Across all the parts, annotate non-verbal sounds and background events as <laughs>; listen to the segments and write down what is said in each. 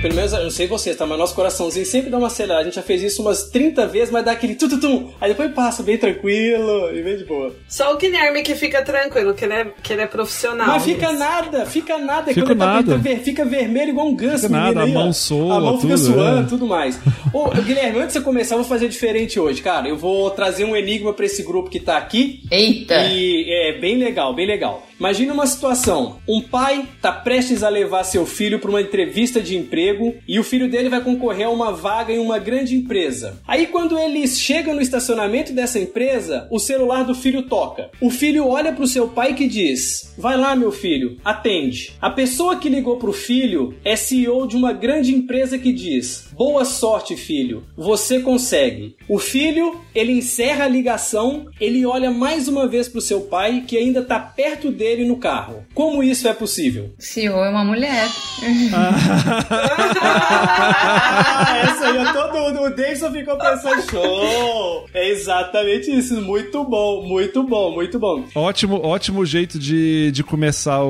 pelo menos, eu não sei vocês, tá? Mas nosso coraçãozinho sempre dá uma acelerada. A gente já fez isso umas 30 vezes, mas dá aquele tututum. Aí depois passa bem tranquilo e bem de boa. Só o Guilherme que fica tranquilo, que ele é, que ele é profissional. Mas fica nada, fica nada. Fica Quando nada. Ele tá, ver- fica vermelho igual um ganso. Fica nada, aí, a mão soa, A mão fica tudo, suando, é. tudo mais. Ô, Guilherme, antes de você começar, eu vou fazer diferente hoje, cara. Eu vou trazer um enigma pra esse grupo que tá aqui. Eita! E é bem legal, bem legal. Imagina uma situação: um pai tá prestes a levar seu filho para uma entrevista de emprego e o filho dele vai concorrer a uma vaga em uma grande empresa. Aí quando eles chegam no estacionamento dessa empresa, o celular do filho toca. O filho olha pro seu pai que diz: "Vai lá, meu filho, atende". A pessoa que ligou pro filho é CEO de uma grande empresa que diz: "Boa sorte, filho. Você consegue". O filho, ele encerra a ligação, ele olha mais uma vez pro seu pai que ainda tá perto dele no carro. Como isso é possível? CEO é uma mulher. Ah, <laughs> essa aí, ó, todo mundo, o Davidson ficou pensando, show! É exatamente isso, muito bom, muito bom, muito bom. Ótimo, ótimo jeito de, de começar o,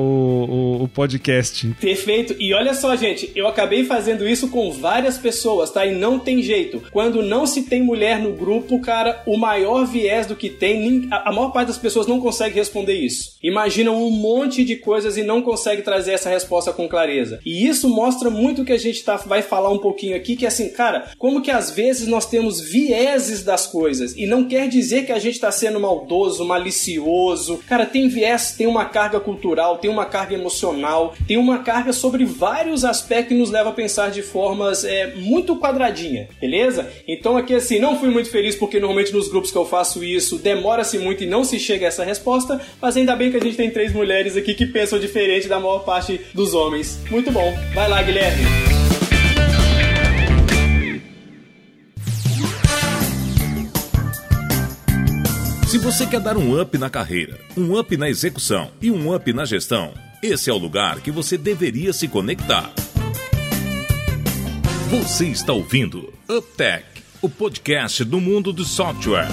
o, o podcast. Perfeito. E olha só, gente, eu acabei fazendo isso com várias pessoas, tá? E não tem jeito. Quando não se tem mulher no grupo, cara, o maior viés do que tem, a maior parte das pessoas não consegue responder isso. Imaginam um monte de coisas e não consegue trazer essa resposta com clareza. E isso mostra muito o que a gente tá, vai falar um pouquinho aqui, que é assim, cara, como que às vezes nós temos vieses das coisas e não quer dizer que a gente tá sendo maldoso, malicioso. Cara, tem viés, tem uma carga cultural, tem uma carga emocional, tem uma carga sobre vários aspectos que nos leva a pensar de formas é, muito quadradinha, beleza? Então aqui assim, não fui muito feliz porque normalmente nos grupos que eu faço isso demora-se muito e não se chega a essa resposta, mas ainda bem que a gente tem três mulheres aqui que pensam diferente da maior parte dos homens. Muito bom. Vai lá, Guilherme. Se você quer dar um up na carreira, um up na execução e um up na gestão, esse é o lugar que você deveria se conectar. Você está ouvindo UpTech, o podcast do mundo do software.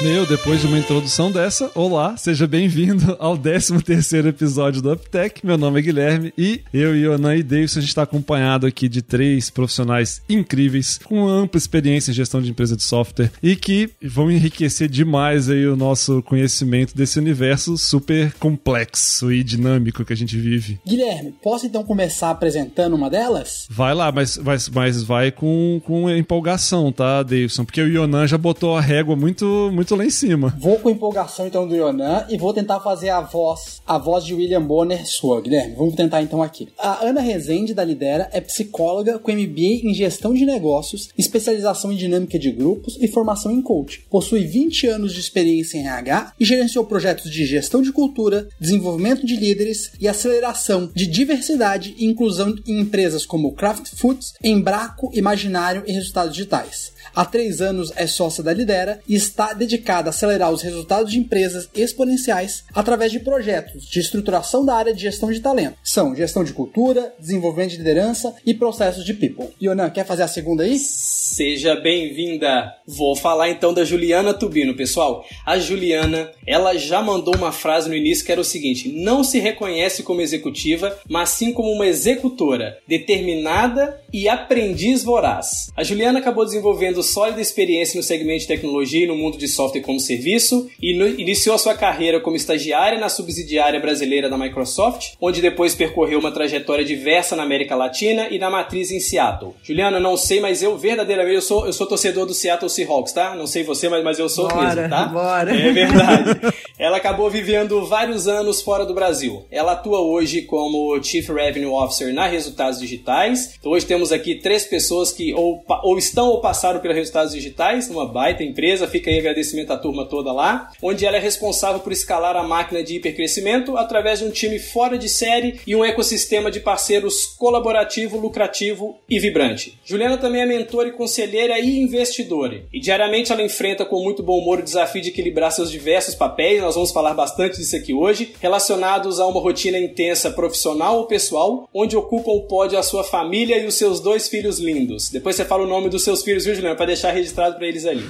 Meu, depois de uma introdução dessa, olá, seja bem-vindo ao 13 terceiro episódio do UpTech. Meu nome é Guilherme e eu, Ionan e Davidson, a gente está acompanhado aqui de três profissionais incríveis com ampla experiência em gestão de empresa de software e que vão enriquecer demais aí o nosso conhecimento desse universo super complexo e dinâmico que a gente vive. Guilherme, posso então começar apresentando uma delas? Vai lá, mas, mas, mas vai com, com empolgação, tá, Davidson? Porque o Ionan já botou a régua muito, muito lá em cima. Vou com empolgação então do Yonan e vou tentar fazer a voz, a voz de William Bonner sua, Guilherme. Vamos tentar então aqui. A Ana Rezende da Lidera é psicóloga com MBA em gestão de negócios, especialização em dinâmica de grupos e formação em coach. Possui 20 anos de experiência em RH e gerenciou projetos de gestão de cultura, desenvolvimento de líderes e aceleração de diversidade e inclusão em empresas como Kraft Foods, Embraco, Imaginário e Resultados Digitais. Há três anos é sócia da Lidera e está dedicada a acelerar os resultados de empresas exponenciais através de projetos de estruturação da área de gestão de talento. São gestão de cultura, desenvolvimento de liderança e processos de people. Ionan, quer fazer a segunda aí? Seja bem-vinda. Vou falar então da Juliana Tubino, pessoal. A Juliana, ela já mandou uma frase no início que era o seguinte: não se reconhece como executiva, mas sim como uma executora, determinada e aprendiz voraz. A Juliana acabou desenvolvendo sólida experiência no segmento de tecnologia e no mundo de software como serviço e iniciou a sua carreira como estagiária na subsidiária brasileira da Microsoft, onde depois percorreu uma trajetória diversa na América Latina e na matriz em Seattle. Juliana, não sei, mas eu verdadeiramente eu sou, eu sou torcedor do Seattle Seahawks, tá? Não sei você, mas, mas eu sou Bora, mesmo, tá? bora. É verdade. <laughs> Ela acabou vivendo vários anos fora do Brasil. Ela atua hoje como Chief Revenue Officer na Resultados Digitais. Então hoje temos aqui três pessoas que ou, ou estão ou passaram pela Resultados Digitais, uma baita empresa. Fica aí agradecimento à turma toda lá, onde ela é responsável por escalar a máquina de hipercrescimento através de um time fora de série e um ecossistema de parceiros colaborativo, lucrativo e vibrante. Juliana também é mentora e conselheira e investidora. E diariamente ela enfrenta com muito bom humor o desafio de equilibrar seus diversos papéis, nós vamos falar bastante disso aqui hoje, relacionados a uma rotina intensa profissional ou pessoal, onde ocupam o pódio a sua família e os seus dois filhos lindos. Depois você fala o nome dos seus filhos, viu, Juliano? Pra deixar registrado para eles ali.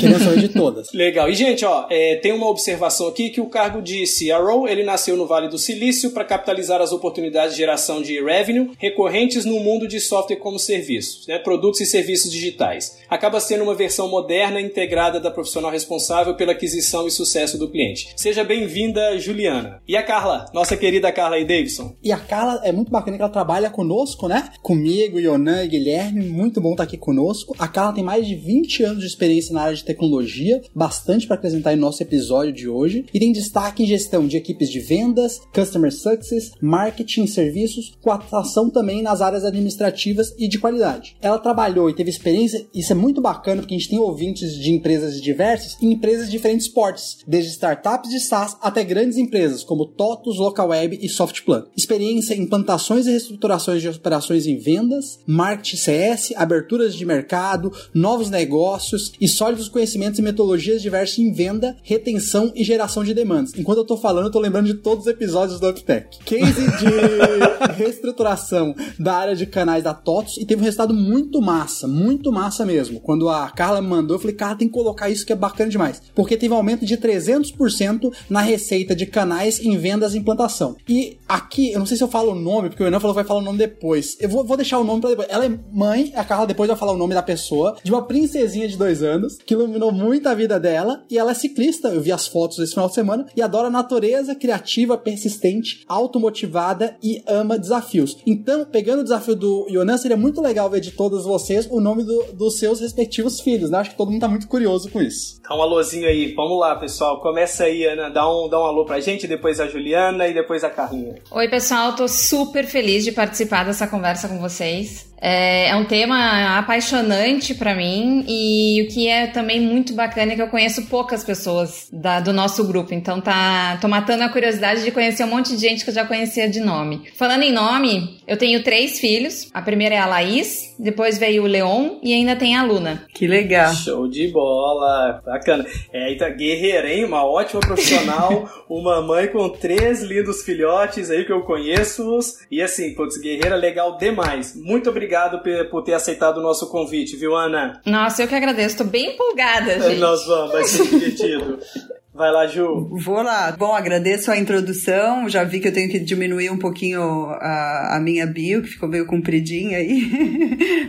Querendo saber de todas. Legal. E, gente, ó, é, tem uma observação aqui que o cargo de CRO, ele nasceu no Vale do Silício para capitalizar as oportunidades de geração de revenue recorrentes no mundo de software como serviços, né, produtos e serviços digitais. Acaba sendo uma versão moderna e integrada da profissional responsável pela aquisição e sucesso do cliente. Seja bem-vinda, Juliana. E a Carla, nossa querida Carla e Davidson. E a Carla é muito bacana que ela trabalha conosco, né? Comigo, Yonan e Guilherme. Muito bom estar aqui conosco. A Carla tem mais de 20 anos de experiência na área de tecnologia, bastante para apresentar em nosso episódio de hoje. E tem destaque em gestão de equipes de vendas, customer success, marketing, serviços, com atuação também nas áreas administrativas e de qualidade. Ela trabalhou e teve experiência, isso é muito bacana porque a gente tem ouvintes de empresas diversas em empresas de diferentes portes, desde startups de SaaS até grandes empresas como TOTUS, LocalWeb e SoftPlan. Experiência em implantações e reestruturações de operações em vendas, marketing CS, aberturas de mercado, novos negócios e sólidos conhecimentos e metodologias diversas em venda, retenção e geração de demandas. Enquanto eu tô falando, eu tô lembrando de todos os episódios do UpTech. Case de <laughs> reestruturação da área de canais da TOTUS e teve um resultado muito massa, muito massa mesmo. Quando a Carla me mandou, eu falei, cara, tem que colocar isso que é bacana demais. Porque teve um aumento de 300% na receita de canais em vendas e implantação. E aqui, eu não sei se eu falo o nome, porque o Enan falou que vai falar o nome depois. Eu vou, vou deixar o nome pra depois. Ela é mãe, a Carla depois vai falar o nome da pessoa, de uma princesinha de dois anos, que iluminou muito a vida dela, e ela é ciclista, eu vi as fotos esse final de semana, e adora a natureza, criativa, persistente, automotivada e ama desafios. Então, pegando o desafio do Yonan, seria muito legal ver de todos vocês o nome do- dos seus respectivos filhos, né? Acho que todo mundo tá muito curioso com isso. Dá um alôzinho aí. Vamos lá, pessoal. Começa aí, Ana. Dá um, dá um alô pra gente, depois a Juliana e depois a Carlinha. Oi, pessoal, tô super feliz de participar dessa conversa com vocês. É, é um tema apaixonante pra mim e o que é também muito bacana é que eu conheço poucas pessoas da- do nosso grupo, então tá tô matando a curiosidade de conhecer um monte de gente que eu já conhecia de nome. Falando em nome, eu tenho três filhos. A primeira é a Laís, depois veio o Leon e ainda tem a Luna. Que legal. Show de bola. Bacana. É, então, guerreira, hein? Uma ótima profissional, <laughs> uma mãe com três lindos filhotes aí que eu conheço-os. E assim, putz, guerreira legal demais. Muito obrigado pe- por ter aceitado o nosso convite, viu, Ana? Nossa, eu que agradeço, tô bem empolgada, <laughs> gente. Nós vamos, vai ser divertido. <laughs> Vai lá, Ju. Vou lá. Bom, agradeço a introdução. Já vi que eu tenho que diminuir um pouquinho a, a minha bio, que ficou meio compridinha aí.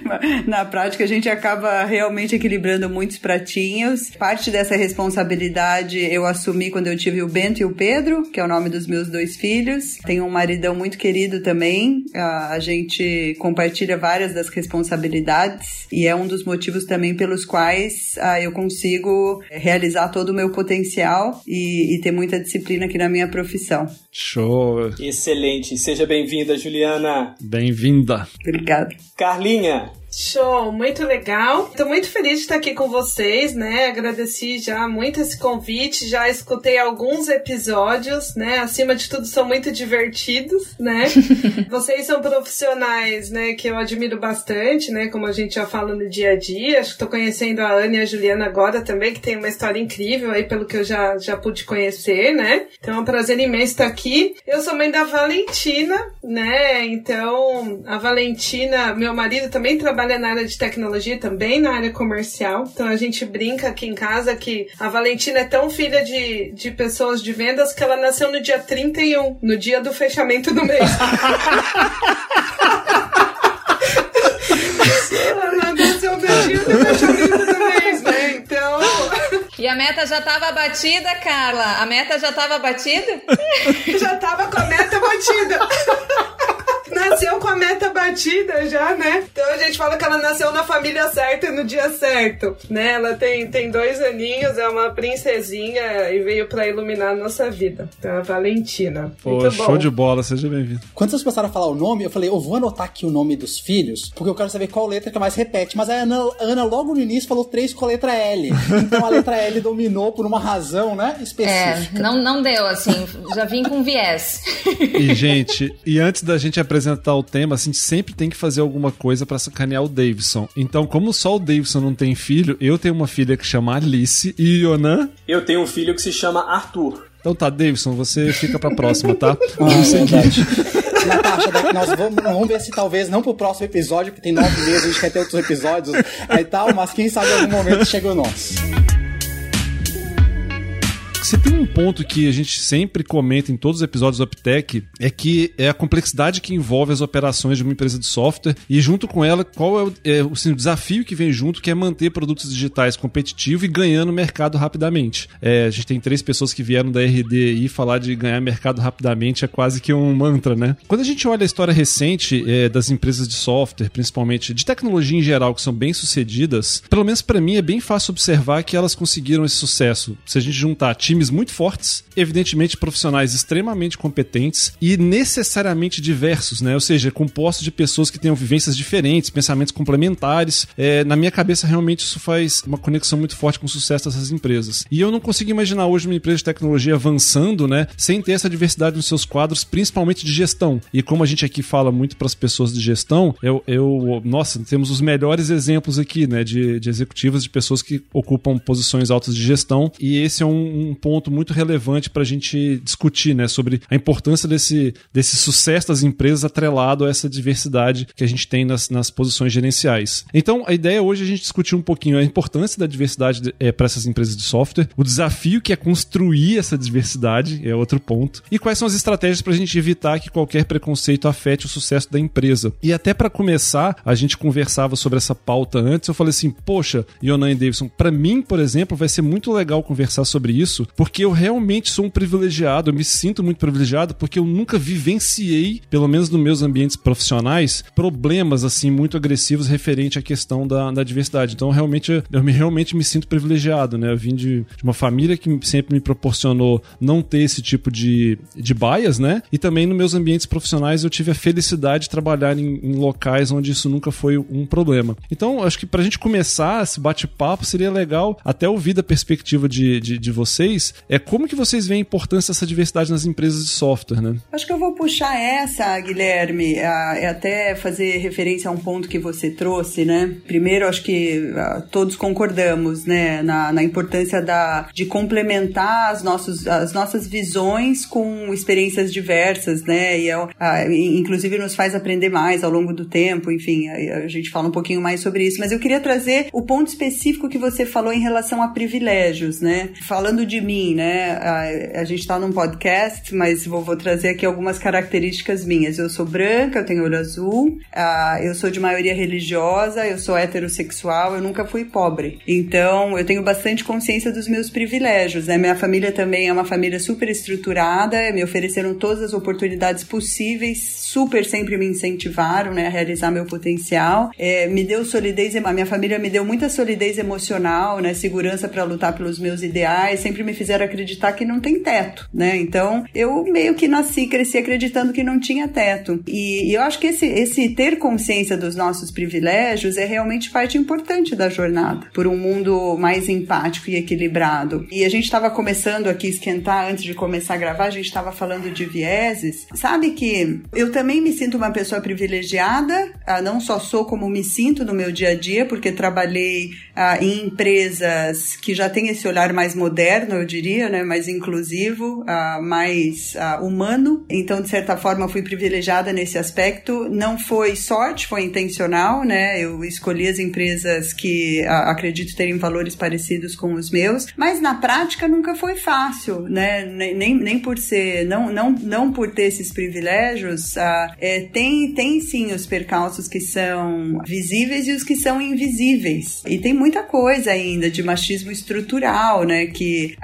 <laughs> Na prática, a gente acaba realmente equilibrando muitos pratinhos. Parte dessa responsabilidade eu assumi quando eu tive o Bento e o Pedro, que é o nome dos meus dois filhos. Tenho um maridão muito querido também. A, a gente compartilha várias das responsabilidades e é um dos motivos também pelos quais ah, eu consigo realizar todo o meu potencial e, e ter muita disciplina aqui na minha profissão. Show. Excelente. Seja bem-vinda, Juliana. Bem-vinda. Obrigada. Carlinha. Show, muito legal. Tô muito feliz de estar aqui com vocês, né? Agradeci já muito esse convite, já escutei alguns episódios, né? Acima de tudo, são muito divertidos, né? <laughs> vocês são profissionais, né? Que eu admiro bastante, né? Como a gente já fala no dia a dia. Acho que tô conhecendo a Ana e a Juliana agora também, que tem uma história incrível aí, pelo que eu já, já pude conhecer, né? Então é um prazer imenso estar aqui. Eu sou mãe da Valentina, né? Então, a Valentina, meu marido também trabalha na área de tecnologia, também na área comercial. Então a gente brinca aqui em casa que a Valentina é tão filha de, de pessoas de vendas que ela nasceu no dia 31, no dia do fechamento do mês. <laughs> ela nasceu no dia do fechamento do mês, né? Então. <laughs> E a meta já tava batida, Carla? A meta já tava batida? <laughs> já tava com a meta batida. Nasceu com a meta batida já, né? Então a gente fala que ela nasceu na família certa no dia certo, né? Ela tem, tem dois aninhos, é uma princesinha e veio pra iluminar a nossa vida. Então, a Valentina. Pô, Muito show bom. de bola, seja bem-vindo. Quando vocês começaram a falar o nome, eu falei, eu vou anotar aqui o nome dos filhos, porque eu quero saber qual letra que mais repete. Mas a Ana, a Ana logo no início falou três com a letra L. Então a letra L dominou por uma razão, né? É, Específica. não, não deu, assim, já vim com viés. E, gente, e antes da gente apresentar apresentar o tema, assim, a gente sempre tem que fazer alguma coisa para sacanear o Davidson. Então, como só o Davidson não tem filho, eu tenho uma filha que chama Alice e Yonan. Eu tenho um filho que se chama Arthur. Então tá, Davidson, você fica pra próxima, tá? <laughs> Vamos seguir. Natasha, nós vamos, vamos ver se talvez não pro próximo episódio, porque tem nove meses, a gente quer ter outros episódios e tal, mas quem sabe em algum momento chega o nosso. Se tem um ponto que a gente sempre comenta em todos os episódios do UpTech, é que é a complexidade que envolve as operações de uma empresa de software e, junto com ela, qual é o, é, assim, o desafio que vem junto, que é manter produtos digitais competitivos e ganhando mercado rapidamente. É, a gente tem três pessoas que vieram da RD e falar de ganhar mercado rapidamente é quase que um mantra, né? Quando a gente olha a história recente é, das empresas de software, principalmente de tecnologia em geral, que são bem sucedidas, pelo menos para mim é bem fácil observar que elas conseguiram esse sucesso. Se a gente juntar times muito fortes, evidentemente profissionais extremamente competentes e necessariamente diversos, né? Ou seja, compostos de pessoas que tenham vivências diferentes, pensamentos complementares. É, na minha cabeça, realmente isso faz uma conexão muito forte com o sucesso dessas empresas. E eu não consigo imaginar hoje uma empresa de tecnologia avançando, né, sem ter essa diversidade nos seus quadros, principalmente de gestão. E como a gente aqui fala muito para as pessoas de gestão, eu, eu, nossa, temos os melhores exemplos aqui, né, de, de executivos, de pessoas que ocupam posições altas de gestão. E esse é um, um ponto muito relevante para a gente discutir, né, sobre a importância desse, desse sucesso das empresas atrelado a essa diversidade que a gente tem nas, nas posições gerenciais. Então, a ideia hoje é a gente discutir um pouquinho a importância da diversidade é, para essas empresas de software, o desafio que é construir essa diversidade, é outro ponto, e quais são as estratégias para a gente evitar que qualquer preconceito afete o sucesso da empresa. E até para começar, a gente conversava sobre essa pauta antes, eu falei assim, poxa, Yonan e Davidson, para mim, por exemplo, vai ser muito legal conversar sobre isso, porque eu realmente sou um privilegiado, eu me sinto muito privilegiado porque eu nunca vivenciei, pelo menos nos meus ambientes profissionais, problemas assim muito agressivos referente à questão da, da diversidade. Então, realmente, eu me, realmente me sinto privilegiado, né? Eu vim de, de, uma família que sempre me proporcionou não ter esse tipo de, de bias, né? E também nos meus ambientes profissionais eu tive a felicidade de trabalhar em, em locais onde isso nunca foi um problema. Então, acho que pra gente começar esse bate-papo seria legal até ouvir da perspectiva de, de, de vocês, é como que vocês veem a importância dessa diversidade nas empresas de software, né? Acho que eu vou puxar essa, Guilherme, a, é até fazer referência a um ponto que você trouxe, né? Primeiro, acho que a, todos concordamos, né, na, na importância da, de complementar as, nossos, as nossas visões com experiências diversas, né? E a, inclusive nos faz aprender mais ao longo do tempo, enfim, a, a gente fala um pouquinho mais sobre isso. Mas eu queria trazer o ponto específico que você falou em relação a privilégios, né? Falando de mim, né? A, a gente está num podcast, mas vou, vou, trazer aqui algumas características minhas. Eu sou branca, eu tenho olho azul, eu sou de maioria religiosa, eu sou heterossexual, eu nunca fui pobre. Então, eu tenho bastante consciência dos meus privilégios, né? Minha família também é uma família super estruturada, me ofereceram todas as oportunidades possíveis, super sempre me incentivaram, né, a realizar meu potencial. É, me deu solidez, a minha família me deu muita solidez emocional, né, segurança para lutar pelos meus ideais, sempre me fizeram acreditar que não tem teto, né? Então, eu meio que nasci, cresci acreditando que não tinha teto. E, e eu acho que esse, esse ter consciência dos nossos privilégios é realmente parte importante da jornada por um mundo mais empático e equilibrado. E a gente estava começando aqui esquentar antes de começar a gravar, a gente estava falando de vieses. Sabe que eu também me sinto uma pessoa privilegiada, ah, não só sou como me sinto no meu dia a dia, porque trabalhei ah, em empresas que já têm esse olhar mais moderno, diria, né, mais inclusivo, uh, mais uh, humano. Então, de certa forma, fui privilegiada nesse aspecto. Não foi sorte, foi intencional, né? Eu escolhi as empresas que uh, acredito terem valores parecidos com os meus, mas na prática nunca foi fácil, né? Nem, nem por ser, não, não, não por ter esses privilégios, é, tem, tem sim os percalços que são visíveis e os que são invisíveis. E tem muita coisa ainda de machismo estrutural, né? Que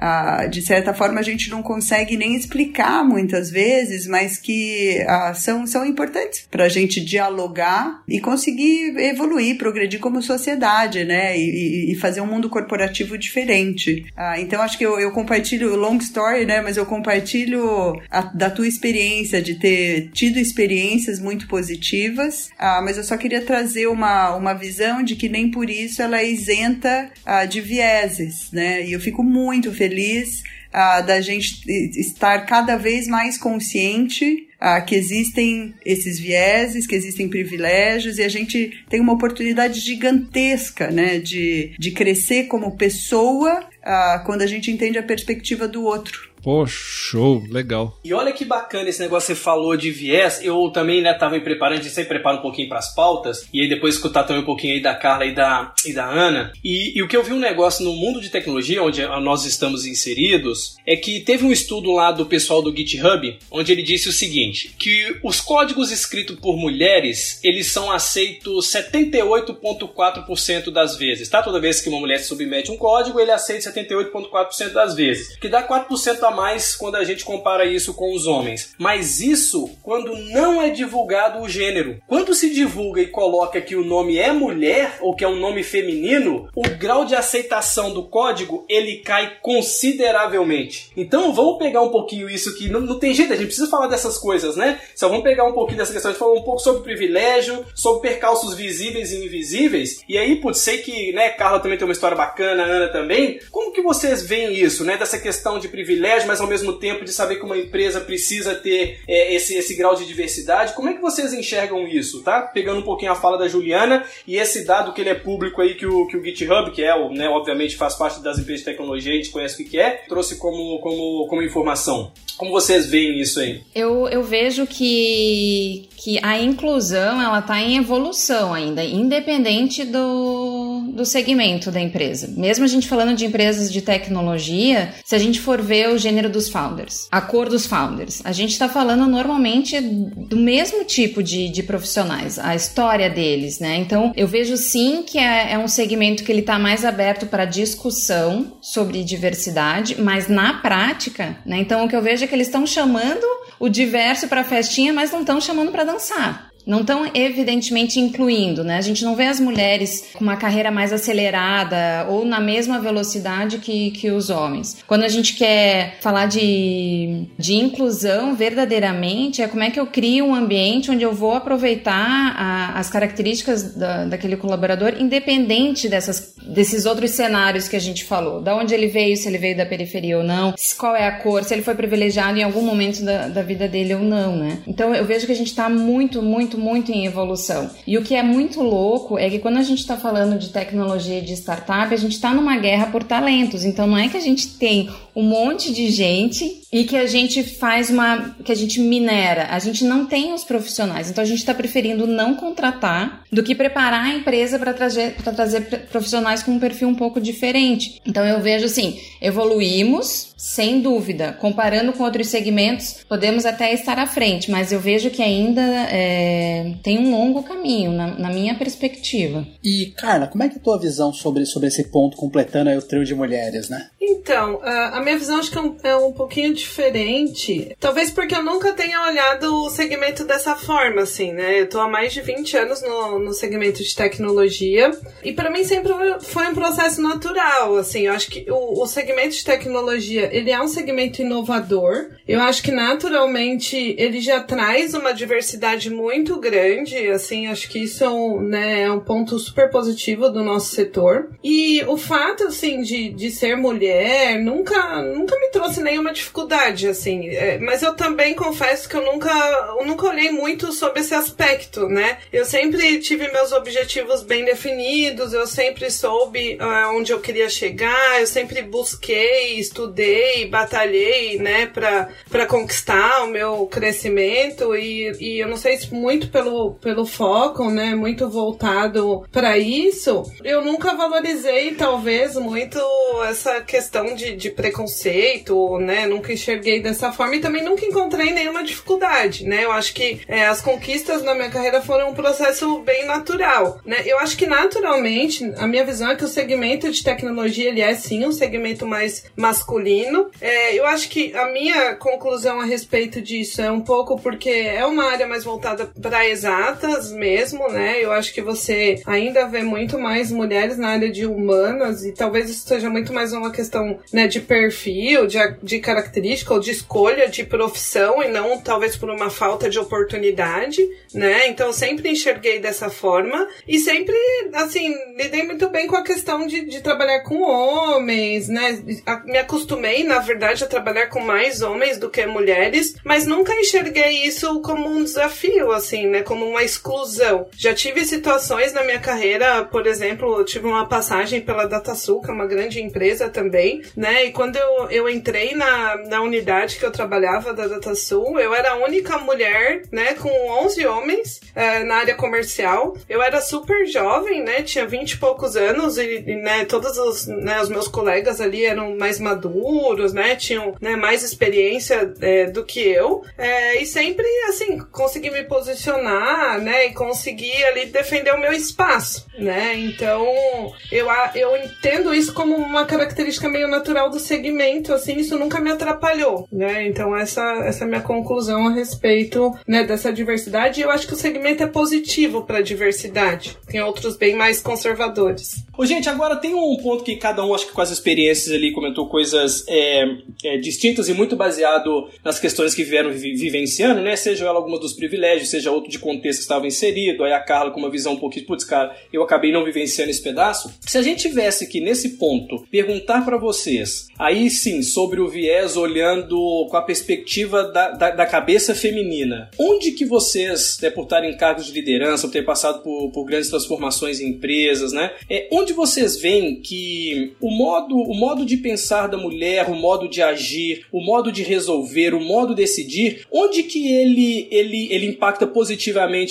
de certa forma a gente não consegue nem explicar muitas vezes, mas que ah, são, são importantes para a gente dialogar e conseguir evoluir, progredir como sociedade, né? E, e fazer um mundo corporativo diferente. Ah, então acho que eu, eu compartilho long story, né? Mas eu compartilho a, da tua experiência de ter tido experiências muito positivas. Ah, mas eu só queria trazer uma, uma visão de que nem por isso ela é isenta ah, de vieses, né? E eu fico muito feliz uh, da gente estar cada vez mais consciente uh, que existem esses vieses, que existem privilégios e a gente tem uma oportunidade gigantesca, né, de, de crescer como pessoa uh, quando a gente entende a perspectiva do outro. Pô, show, legal. E olha que bacana esse negócio que você falou de viés. Eu também, né, tava me preparando, sempre prepara um pouquinho para as pautas, e aí depois escutar também um pouquinho aí da Carla e da, e da Ana. E, e o que eu vi um negócio no mundo de tecnologia, onde nós estamos inseridos, é que teve um estudo lá do pessoal do GitHub, onde ele disse o seguinte, que os códigos escritos por mulheres, eles são aceitos 78.4% das vezes, tá? Toda vez que uma mulher submete um código, ele aceita 78.4% das vezes, que dá 4% a mais quando a gente compara isso com os homens. Mas isso quando não é divulgado o gênero. Quando se divulga e coloca que o nome é mulher ou que é um nome feminino, o grau de aceitação do código ele cai consideravelmente. Então vamos pegar um pouquinho isso que não, não tem jeito, a gente precisa falar dessas coisas, né? Só vamos pegar um pouquinho dessa questão, gente falou um pouco sobre privilégio, sobre percalços visíveis e invisíveis. E aí, putz, sei que, né, Carla também tem uma história bacana, Ana também. Como que vocês veem isso, né? Dessa questão de privilégio, mas ao mesmo tempo de saber que uma empresa precisa ter é, esse, esse grau de diversidade. Como é que vocês enxergam isso, tá? Pegando um pouquinho a fala da Juliana e esse dado que ele é público aí, que o, que o GitHub, que é, o, né, obviamente faz parte das empresas de tecnologia, a gente conhece o que é, trouxe como, como, como informação. Como vocês veem isso aí? Eu, eu vejo que, que a inclusão ela está em evolução ainda, independente do, do segmento da empresa. Mesmo a gente falando de empresas de tecnologia, se a gente for ver o gênero dos founders, a cor dos founders, a gente está falando normalmente do mesmo tipo de, de profissionais, a história deles, né? Então eu vejo sim que é, é um segmento que ele está mais aberto para discussão sobre diversidade, mas na prática, né? Então o que eu vejo é que eles estão chamando o diverso para festinha, mas não estão chamando para dançar não estão evidentemente incluindo, né? A gente não vê as mulheres com uma carreira mais acelerada ou na mesma velocidade que, que os homens. Quando a gente quer falar de, de inclusão verdadeiramente, é como é que eu crio um ambiente onde eu vou aproveitar a, as características da, daquele colaborador, independente dessas, desses outros cenários que a gente falou. Da onde ele veio, se ele veio da periferia ou não, qual é a cor, se ele foi privilegiado em algum momento da, da vida dele ou não, né? Então eu vejo que a gente está muito, muito, muito em evolução. E o que é muito louco é que quando a gente está falando de tecnologia e de startup, a gente está numa guerra por talentos. Então não é que a gente tem um monte de gente e que a gente faz uma. que a gente minera. A gente não tem os profissionais. Então a gente está preferindo não contratar do que preparar a empresa para trazer, trazer profissionais com um perfil um pouco diferente. Então eu vejo assim: evoluímos, sem dúvida. Comparando com outros segmentos, podemos até estar à frente, mas eu vejo que ainda é, tem um longo caminho, na, na, minha perspectiva. E, Carla, como é que é a tua visão sobre, sobre esse ponto, completando aí o trio de mulheres, né? Então, a minha visão acho que é um, é um pouquinho diferente. Talvez porque eu nunca tenha olhado o segmento dessa forma, assim, né? Eu tô há mais de 20 anos no, no segmento de tecnologia e para mim sempre foi um processo natural, assim. Eu acho que o, o segmento de tecnologia, ele é um segmento inovador. Eu acho que naturalmente ele já traz uma diversidade muito grande, assim, acho que isso é um, né, é um ponto super positivo do nosso setor. E o fato, assim, de, de ser mulher nunca, nunca me trouxe nenhuma dificuldade, assim. É, mas eu também confesso que eu nunca, eu nunca olhei muito sobre esse aspecto, né? Eu sempre tive meus objetivos bem definidos, eu sempre soube uh, onde eu queria chegar, eu sempre busquei, estudei, batalhei, né, pra conquistar o meu crescimento e, e eu não sei se muito pelo, pelo foco, né, muito voltado para isso, eu nunca valorizei, talvez, muito essa questão de, de preconceito, né? Nunca enxerguei dessa forma e também nunca encontrei nenhuma dificuldade, né? Eu acho que é, as conquistas na minha carreira foram um processo bem natural, né? Eu acho que naturalmente a minha visão é que o segmento de tecnologia ele é sim um segmento mais masculino. É, eu acho que a minha conclusão a respeito disso é um pouco porque é uma área mais voltada para exatas mesmo, né? Eu acho que você ainda vê muito mais mulheres na área de humanas e talvez isso seja muito mais uma questão né, de perfil, de, de característica ou de escolha de profissão e não talvez por uma falta de oportunidade, né? Então sempre enxerguei dessa forma. E sempre, assim, lidei muito bem com a questão de, de trabalhar com homens, né? Me acostumei, na verdade, a trabalhar com mais homens do que mulheres, mas nunca enxerguei isso como um desafio, assim, né? Como uma exclusão. Já tive situações na minha carreira, por exemplo, eu tive uma passagem pela DataSul, que é uma grande empresa também, né? E quando eu, eu entrei na, na unidade que eu trabalhava da DataSul, eu era a única mulher, né? Com 11 homens é, na área comercial. Eu era super jovem, né? Tinha 20 e poucos anos e, e né, todos os, né, os meus colegas ali eram mais maduros, né? Tinham né, mais experiência é, do que eu. É, e sempre, assim, consegui me posicionar, né? E conseguir ali defender o meu espaço, né? Então, eu, eu entendo isso como uma característica meio natural do segmento, assim, isso nunca me atrapalhou, né? Então, essa, essa é a minha conclusão a respeito né, dessa diversidade. Eu acho que o segmento é positivo para a diversidade. Tem outros bem mais conservadores. Ô, gente, agora tem um ponto que cada um, acho que com as experiências ali, comentou coisas é, é, distintas e muito baseado nas questões que vieram vi vivenciando, né? Seja ela alguma dos privilégios, seja outro de contexto que estava inserido, aí a Carla com uma visão um pouquinho, putz, cara, eu acabei não vivenciando esse pedaço. Se a gente tivesse aqui nesse ponto, perguntar para vocês, aí sim, sobre o viés olhando com a perspectiva da, da, da cabeça feminina, onde que vocês, né, por estarem em cargos de liderança, por ter passado por, por grandes transformações em empresas, né? É, onde vocês veem que o modo, o modo de pensar da mulher, o modo de agir, o modo de resolver, o modo de decidir, onde que ele, ele, ele impacta positivamente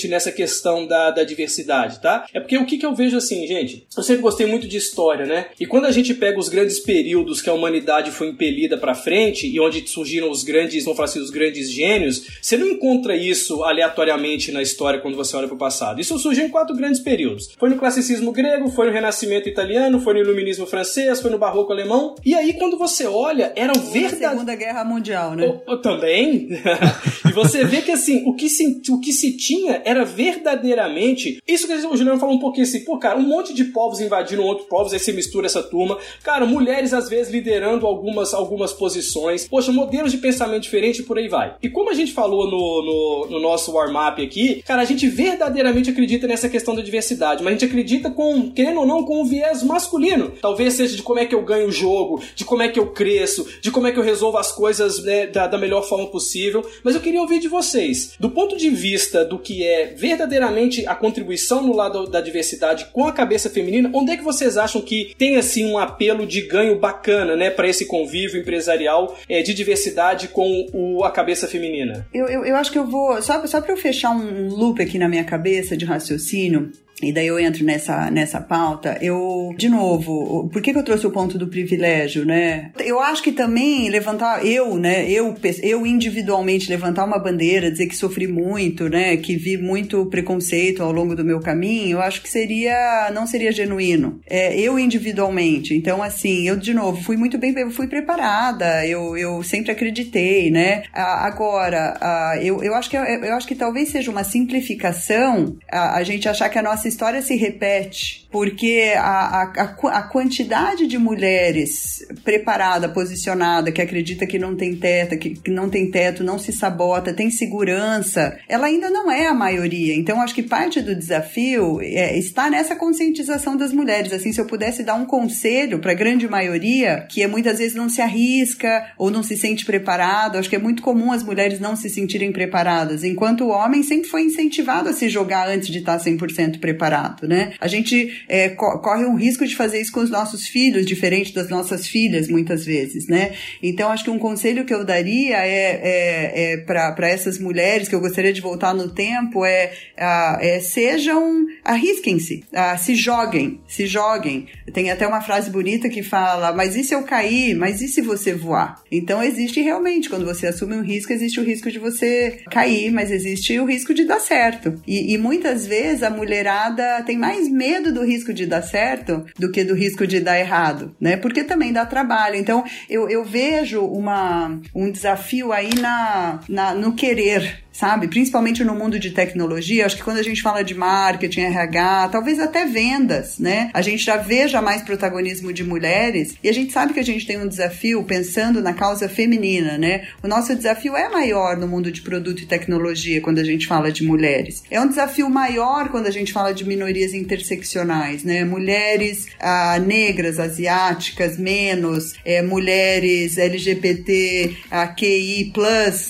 nessa questão da, da diversidade, tá? É porque o que, que eu vejo assim, gente, eu sempre gostei muito de história, né? E quando a gente pega os grandes períodos que a humanidade foi impelida para frente e onde surgiram os grandes, vamos falar assim, os grandes gênios, você não encontra isso aleatoriamente na história quando você olha para o passado. Isso surgiu em quatro grandes períodos. Foi no classicismo grego, foi no renascimento Renascimento italiano, foi no Iluminismo francês, foi no Barroco alemão. E aí, quando você olha, eram verdadeiros. Segunda Guerra Mundial, né? O, o, também. <laughs> e você vê que, assim, o que, se, o que se tinha era verdadeiramente. Isso que o Juliano falou um pouquinho assim, pô, cara, um monte de povos invadindo outros povos, aí você mistura essa turma. Cara, mulheres às vezes liderando algumas, algumas posições. Poxa, modelos de pensamento diferente por aí vai. E como a gente falou no, no, no nosso warm-up aqui, cara, a gente verdadeiramente acredita nessa questão da diversidade, mas a gente acredita com, querendo ou não, com um viés masculino. Talvez seja de como é que eu ganho o jogo, de como é que eu cresço, de como é que eu resolvo as coisas né, da, da melhor forma possível. Mas eu queria ouvir de vocês, do ponto de vista do que é verdadeiramente a contribuição no lado da diversidade com a cabeça feminina, onde é que vocês acham que tem assim um apelo de ganho bacana, né, para esse convívio empresarial é, de diversidade com o, a cabeça feminina? Eu, eu, eu acho que eu vou só só para eu fechar um loop aqui na minha cabeça de raciocínio e daí eu entro nessa, nessa pauta, eu, de novo, por que, que eu trouxe o ponto do privilégio, né? Eu acho que também levantar, eu, né, eu, eu individualmente levantar uma bandeira, dizer que sofri muito, né, que vi muito preconceito ao longo do meu caminho, eu acho que seria, não seria genuíno. É, eu individualmente, então assim, eu de novo, fui muito bem, fui preparada, eu, eu sempre acreditei, né? Agora, eu, eu, acho que, eu acho que talvez seja uma simplificação a, a gente achar que a nossa história se repete, porque a, a, a quantidade de mulheres preparada, posicionada, que acredita que não tem teto, que, que não tem teto, não se sabota, tem segurança, ela ainda não é a maioria. Então, acho que parte do desafio é, está nessa conscientização das mulheres. Assim, se eu pudesse dar um conselho para a grande maioria, que é, muitas vezes não se arrisca ou não se sente preparado, acho que é muito comum as mulheres não se sentirem preparadas, enquanto o homem sempre foi incentivado a se jogar antes de estar 100% preparado né? A gente é, co corre um risco de fazer isso com os nossos filhos, diferente das nossas filhas, muitas vezes, né? Então, acho que um conselho que eu daria é, é, é para essas mulheres que eu gostaria de voltar no tempo é, é sejam, arrisquem-se, se joguem, se joguem. Tem até uma frase bonita que fala, mas e se eu cair? Mas e se você voar? Então, existe realmente, quando você assume um risco, existe o risco de você cair, mas existe o risco de dar certo. E, e muitas vezes a mulherada tem mais medo do risco de dar certo do que do risco de dar errado, né? Porque também dá trabalho. Então, eu, eu vejo uma, um desafio aí na, na, no querer sabe? Principalmente no mundo de tecnologia, acho que quando a gente fala de marketing, RH, talvez até vendas, né? A gente já veja mais protagonismo de mulheres e a gente sabe que a gente tem um desafio pensando na causa feminina, né? O nosso desafio é maior no mundo de produto e tecnologia quando a gente fala de mulheres. É um desafio maior quando a gente fala de minorias interseccionais, né? Mulheres ah, negras, asiáticas, menos, é, mulheres LGBT, ah, QI+,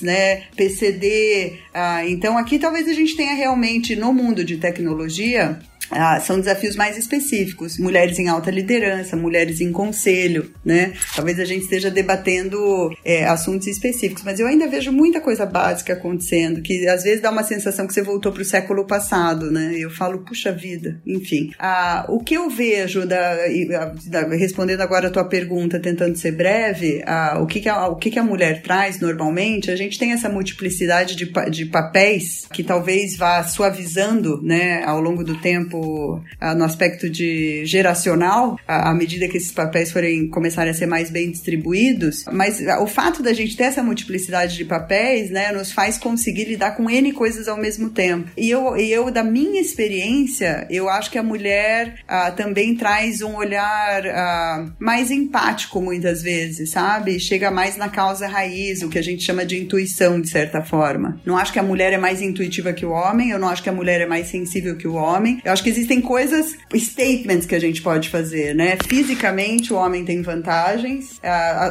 né? PCD. Ah, então aqui talvez a gente tenha realmente no mundo de tecnologia ah, são desafios mais específicos. Mulheres em alta liderança, mulheres em conselho, né? Talvez a gente esteja debatendo é, assuntos específicos, mas eu ainda vejo muita coisa básica acontecendo, que às vezes dá uma sensação que você voltou para o século passado, né? Eu falo, puxa vida, enfim. Ah, o que eu vejo, da, da, respondendo agora a tua pergunta, tentando ser breve, ah, o, que, que, a, o que, que a mulher traz normalmente, a gente tem essa multiplicidade de, de papéis que talvez vá suavizando, né, ao longo do tempo no aspecto de geracional, à medida que esses papéis forem começarem a ser mais bem distribuídos, mas o fato da gente ter essa multiplicidade de papéis, né, nos faz conseguir lidar com N coisas ao mesmo tempo. E eu, e eu da minha experiência, eu acho que a mulher ah, também traz um olhar ah, mais empático muitas vezes, sabe? Chega mais na causa raiz, o que a gente chama de intuição, de certa forma. Não acho que a mulher é mais intuitiva que o homem, eu não acho que a mulher é mais sensível que o homem. Eu acho que que existem coisas, statements que a gente pode fazer, né? Fisicamente, o homem tem vantagens,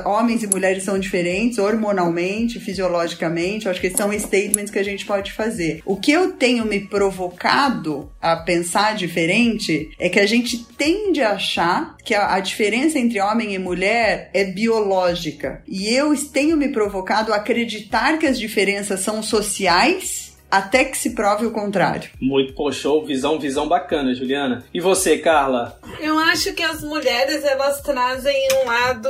homens e mulheres são diferentes, hormonalmente, fisiologicamente. Acho que são statements que a gente pode fazer. O que eu tenho me provocado a pensar diferente é que a gente tende a achar que a, a diferença entre homem e mulher é biológica. E eu tenho me provocado a acreditar que as diferenças são sociais até que se prove o contrário. Muito, pô, show, visão, visão bacana, Juliana. E você, Carla? Eu acho que as mulheres, elas trazem um lado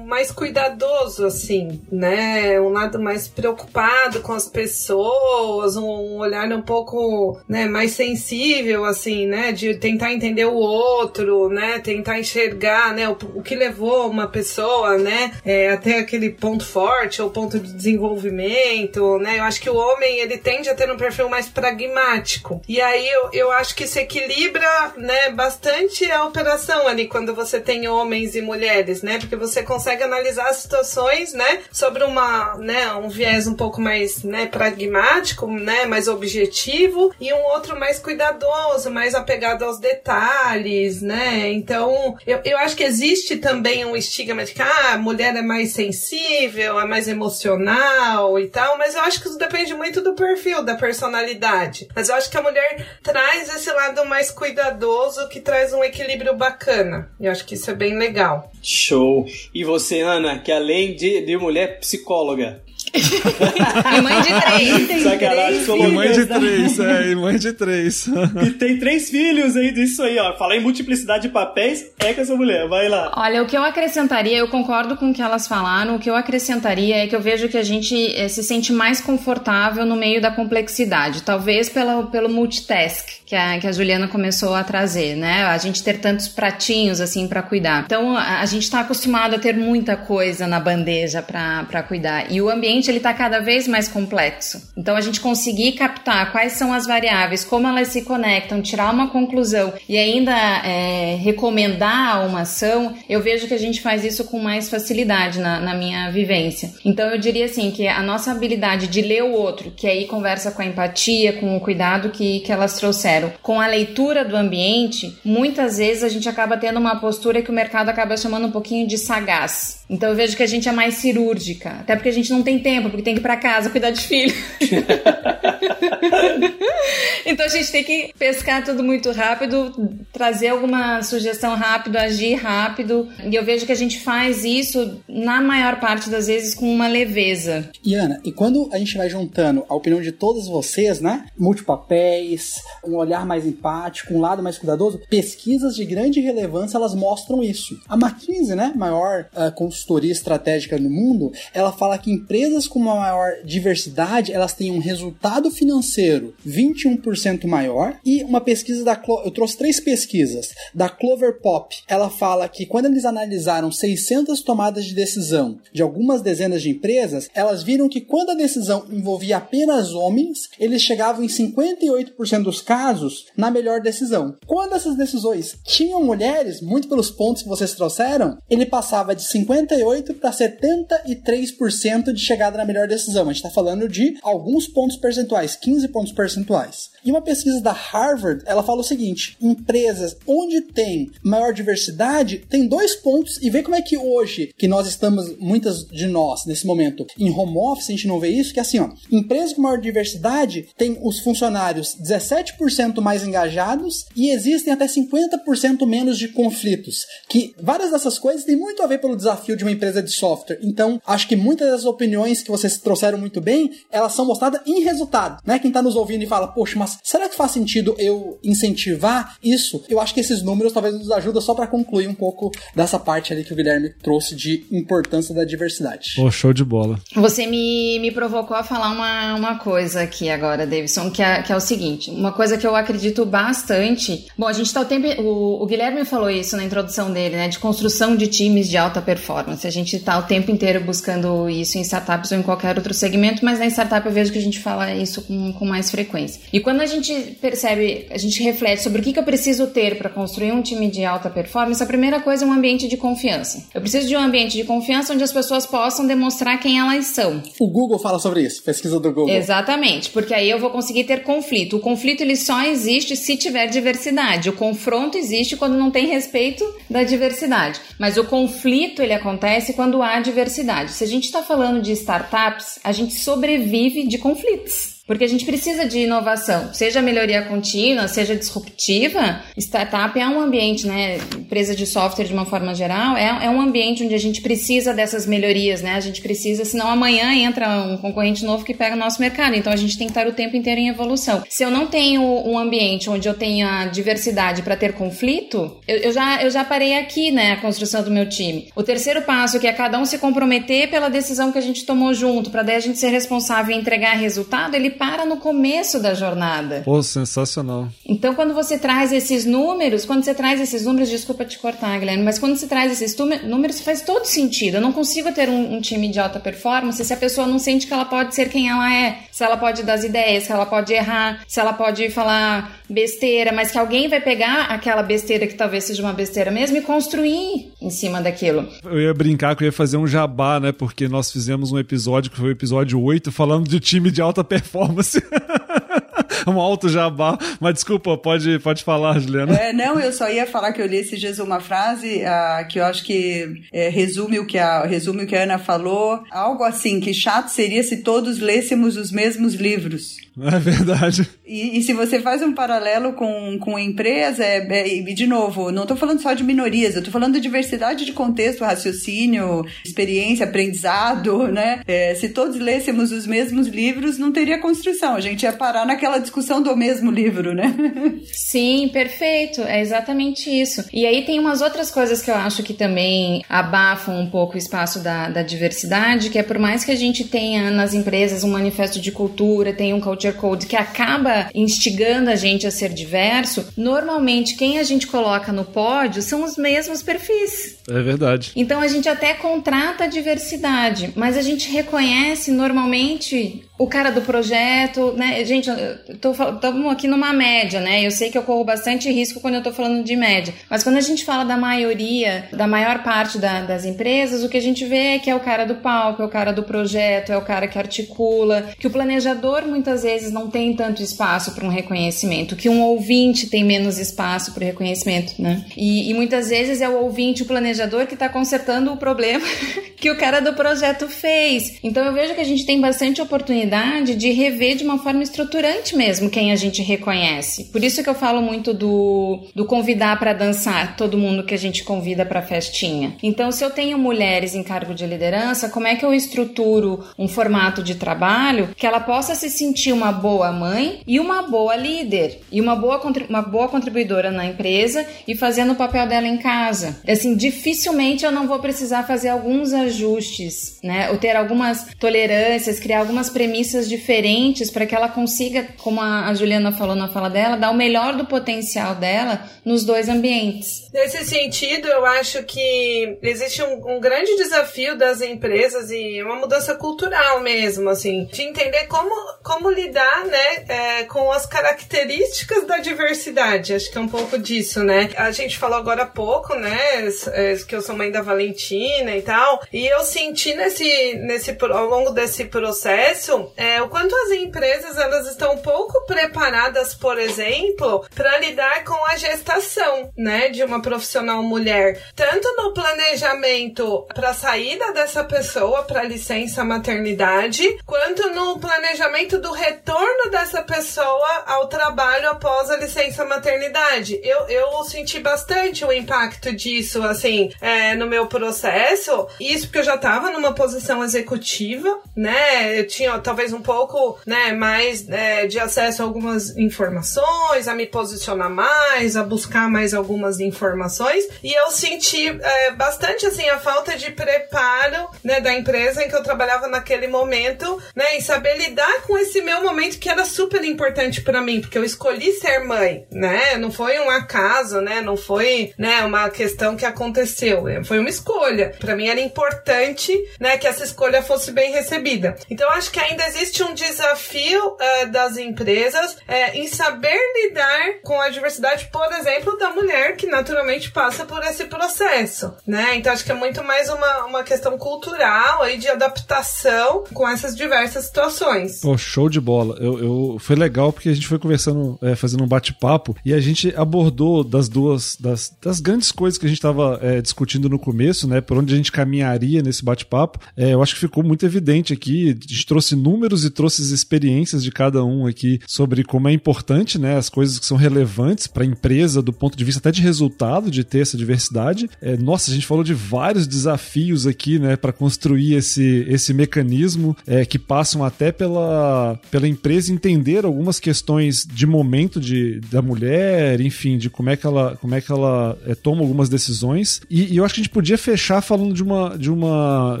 mais cuidadoso, assim, né? Um lado mais preocupado com as pessoas, um olhar um pouco, né, mais sensível, assim, né? De tentar entender o outro, né? Tentar enxergar, né? O, o que levou uma pessoa, né? É, até aquele ponto forte ou ponto de desenvolvimento, né? Eu acho que o homem, ele tende a ter um perfil mais pragmático. E aí eu, eu acho que se equilibra, né, bastante a operação ali quando você tem homens e mulheres, né? Porque você consegue analisar as situações, né, sobre uma, né, um viés um pouco mais, né, pragmático, né, mais objetivo e um outro mais cuidadoso, mais apegado aos detalhes, né? Então, eu, eu acho que existe também um estigma de que ah, a mulher é mais sensível, é mais emocional e tal, mas eu acho que isso depende muito do perfil da personalidade. Mas eu acho que a mulher traz esse lado mais cuidadoso que traz um equilíbrio bacana. Eu acho que isso é bem legal. Show. E você, Ana, que além de, de mulher psicóloga, e mãe de três. Sacanagem, sou E mãe de três, é, e mãe de três. e tem três filhos aí disso aí, ó. Falar em multiplicidade de papéis é com essa mulher, vai lá. Olha, o que eu acrescentaria, eu concordo com o que elas falaram, o que eu acrescentaria é que eu vejo que a gente é, se sente mais confortável no meio da complexidade, talvez pela, pelo multitask que a, que a Juliana começou a trazer, né? A gente ter tantos pratinhos assim para cuidar. Então, a, a gente está acostumado a ter muita coisa na bandeja para cuidar. E o ambiente ele está cada vez mais complexo. Então a gente conseguir captar quais são as variáveis, como elas se conectam, tirar uma conclusão e ainda é, recomendar uma ação, eu vejo que a gente faz isso com mais facilidade na, na minha vivência. Então eu diria assim que a nossa habilidade de ler o outro, que aí conversa com a empatia, com o cuidado que, que elas trouxeram, com a leitura do ambiente, muitas vezes a gente acaba tendo uma postura que o mercado acaba chamando um pouquinho de sagaz. Então eu vejo que a gente é mais cirúrgica, até porque a gente não tem tempo, porque tem que ir para casa cuidar de filho. <laughs> então a gente tem que pescar tudo muito rápido, trazer alguma sugestão rápido, agir rápido. E eu vejo que a gente faz isso na maior parte das vezes com uma leveza. E Ana, e quando a gente vai juntando a opinião de todos vocês, né? Multipapéis, um olhar mais empático, um lado mais cuidadoso, pesquisas de grande relevância elas mostram isso. A McKinsey, né, maior uh, consultoria estratégica no mundo, ela fala que empresas com uma maior diversidade, elas têm um resultado financeiro 21% maior e uma pesquisa da Clo eu trouxe três pesquisas da Clover Pop. Ela fala que quando eles analisaram 600 tomadas de decisão de algumas dezenas de empresas, elas viram que quando a decisão envolvia apenas homens, eles chegavam em 58% dos casos na melhor decisão. Quando essas decisões tinham mulheres, muito pelos pontos que vocês trouxeram, ele passava de 58 para 73% de na melhor decisão. A gente está falando de alguns pontos percentuais, 15 pontos percentuais. E uma pesquisa da Harvard, ela fala o seguinte: empresas onde tem maior diversidade tem dois pontos e vê como é que hoje, que nós estamos, muitas de nós, nesse momento, em home office, a gente não vê isso, que é assim, ó, empresas com maior diversidade tem os funcionários 17% mais engajados e existem até 50% menos de conflitos. Que várias dessas coisas têm muito a ver pelo desafio de uma empresa de software. Então, acho que muitas das opiniões que vocês trouxeram muito bem, elas são mostradas em resultado, né? Quem tá nos ouvindo e fala, poxa, mas será que faz sentido eu incentivar isso? Eu acho que esses números talvez nos ajudem só para concluir um pouco dessa parte ali que o Guilherme trouxe de importância da diversidade. Pô, show de bola. Você me, me provocou a falar uma, uma coisa aqui agora, Davidson, que é, que é o seguinte: uma coisa que eu acredito bastante. Bom, a gente tá o tempo. O, o Guilherme falou isso na introdução dele, né? De construção de times de alta performance. A gente tá o tempo inteiro buscando isso em startups ou em qualquer outro segmento, mas na startup eu vejo que a gente fala isso com, com mais frequência. E quando a gente percebe, a gente reflete sobre o que, que eu preciso ter para construir um time de alta performance, a primeira coisa é um ambiente de confiança. Eu preciso de um ambiente de confiança onde as pessoas possam demonstrar quem elas são. O Google fala sobre isso, pesquisa do Google. Exatamente, porque aí eu vou conseguir ter conflito. O conflito ele só existe se tiver diversidade. O confronto existe quando não tem respeito da diversidade. Mas o conflito ele acontece quando há diversidade. Se a gente está falando de startups, a gente sobrevive de conflitos. Porque a gente precisa de inovação, seja melhoria contínua, seja disruptiva. Startup é um ambiente, né? Empresa de software de uma forma geral, é, é um ambiente onde a gente precisa dessas melhorias, né? A gente precisa, senão amanhã entra um concorrente novo que pega o nosso mercado. Então a gente tem que estar o tempo inteiro em evolução. Se eu não tenho um ambiente onde eu tenha diversidade para ter conflito, eu, eu, já, eu já parei aqui, né? A construção do meu time. O terceiro passo, que é cada um se comprometer pela decisão que a gente tomou junto, para daí a gente ser responsável e entregar resultado, ele para no começo da jornada. Pô, sensacional. Então, quando você traz esses números, quando você traz esses números, desculpa te cortar, Guilherme, mas quando você traz esses números, faz todo sentido. Eu não consigo ter um, um, time de alta performance se a pessoa não sente que ela pode ser quem ela é, se ela pode dar as ideias, se ela pode errar, se ela pode falar besteira, mas que alguém vai pegar aquela besteira que talvez seja uma besteira mesmo e construir em cima daquilo. Eu ia brincar que eu ia fazer um jabá, né? Porque nós fizemos um episódio que foi o episódio 8 falando de time de alta performance. <laughs> um alto jabá. Mas desculpa, pode, pode falar, Juliana. É, não, eu só ia falar que eu li esses dias uma frase uh, que eu acho que é, resume, o que a, resume o que a Ana falou. Algo assim, que chato seria se todos lêssemos os mesmos livros. <laughs> É verdade. E, e, se você faz um paralelo com, com empresa, é, é, e de novo, não estou falando só de minorias, eu estou falando de diversidade de contexto, raciocínio, experiência, aprendizado, né? É, se todos lêssemos os mesmos livros, não teria construção. A gente ia parar naquela discussão do mesmo livro, né? <laughs> Sim, perfeito. É exatamente isso. E aí tem umas outras coisas que eu acho que também abafam um pouco o espaço da, da diversidade, que é por mais que a gente tenha nas empresas um manifesto de cultura, tenha um culture code que acaba instigando a gente a ser diverso, normalmente quem a gente coloca no pódio são os mesmos perfis. É verdade. Então a gente até contrata a diversidade, mas a gente reconhece normalmente o cara do projeto, né? Gente, estamos aqui numa média, né? Eu sei que eu corro bastante risco quando eu tô falando de média, mas quando a gente fala da maioria, da maior parte da, das empresas, o que a gente vê é que é o cara do palco, é o cara do projeto, é o cara que articula, que o planejador muitas vezes não tem tanto espaço para um reconhecimento, que um ouvinte tem menos espaço para o reconhecimento, né? E, e muitas vezes é o ouvinte, o planejador, que está consertando o problema <laughs> que o cara do projeto fez. Então eu vejo que a gente tem bastante oportunidade oportunidade de rever de uma forma estruturante mesmo quem a gente reconhece. Por isso que eu falo muito do, do convidar para dançar todo mundo que a gente convida para festinha. Então, se eu tenho mulheres em cargo de liderança, como é que eu estruturo um formato de trabalho que ela possa se sentir uma boa mãe e uma boa líder e uma boa, uma boa contribuidora na empresa e fazendo o papel dela em casa? Assim, dificilmente eu não vou precisar fazer alguns ajustes, né? Ou ter algumas tolerâncias, criar algumas premissas premissas diferentes para que ela consiga, como a Juliana falou na fala dela, dar o melhor do potencial dela nos dois ambientes. Nesse sentido, eu acho que existe um, um grande desafio das empresas e uma mudança cultural mesmo, assim, de entender como, como lidar, né, é, com as características da diversidade. Acho que é um pouco disso, né? A gente falou agora há pouco, né, é, que eu sou mãe da Valentina e tal, e eu senti nesse, nesse ao longo desse processo é, o quanto as empresas elas estão pouco preparadas, por exemplo, para lidar com a gestação, né, de uma profissional mulher, tanto no planejamento para saída dessa pessoa para licença maternidade, quanto no planejamento do retorno dessa pessoa ao trabalho após a licença maternidade. Eu, eu senti bastante o impacto disso, assim, é, no meu processo. Isso porque eu já estava numa posição executiva, né? Eu tinha talvez um pouco, né, mais é, de acesso a algumas informações, a me posicionar mais, a buscar mais algumas informações. E eu senti é, bastante, assim, a falta de preparo, né, da empresa em que eu trabalhava naquele momento, né, e saber lidar com esse meu momento que era super importante para mim, porque eu escolhi ser mãe, né? Não foi um acaso, né? Não foi, né, uma questão que aconteceu, foi uma escolha. Para mim era importante, né, que essa escolha fosse bem recebida. Então acho que ainda existe um desafio uh, das empresas uh, em saber lidar com a diversidade, por exemplo, da mulher que naturalmente passa por esse processo, né? Então acho que é muito mais uma, uma questão cultural aí de adaptação com essas diversas situações. Pô, show de bola. Eu, eu foi legal porque a gente foi conversando, é, fazendo um bate-papo e a gente abordou das duas das, das grandes coisas que a gente estava discutindo no começo, né? Por onde a gente caminharia nesse bate-papo. Eu acho que ficou muito evidente aqui. A gente trouxe números e trouxe as experiências de cada um aqui sobre como é importante, né? As coisas que são relevantes para a empresa do ponto de vista até de resultado de ter essa diversidade. É, nossa, a gente falou de vários desafios aqui, né? Para construir esse, esse mecanismo é, que passam até pela, pela empresa entender algumas questões de momento de, da mulher, enfim, de como é que ela, como é que ela é, toma algumas decisões. E, e, eu acho que a gente podia fechar falando de uma, de uma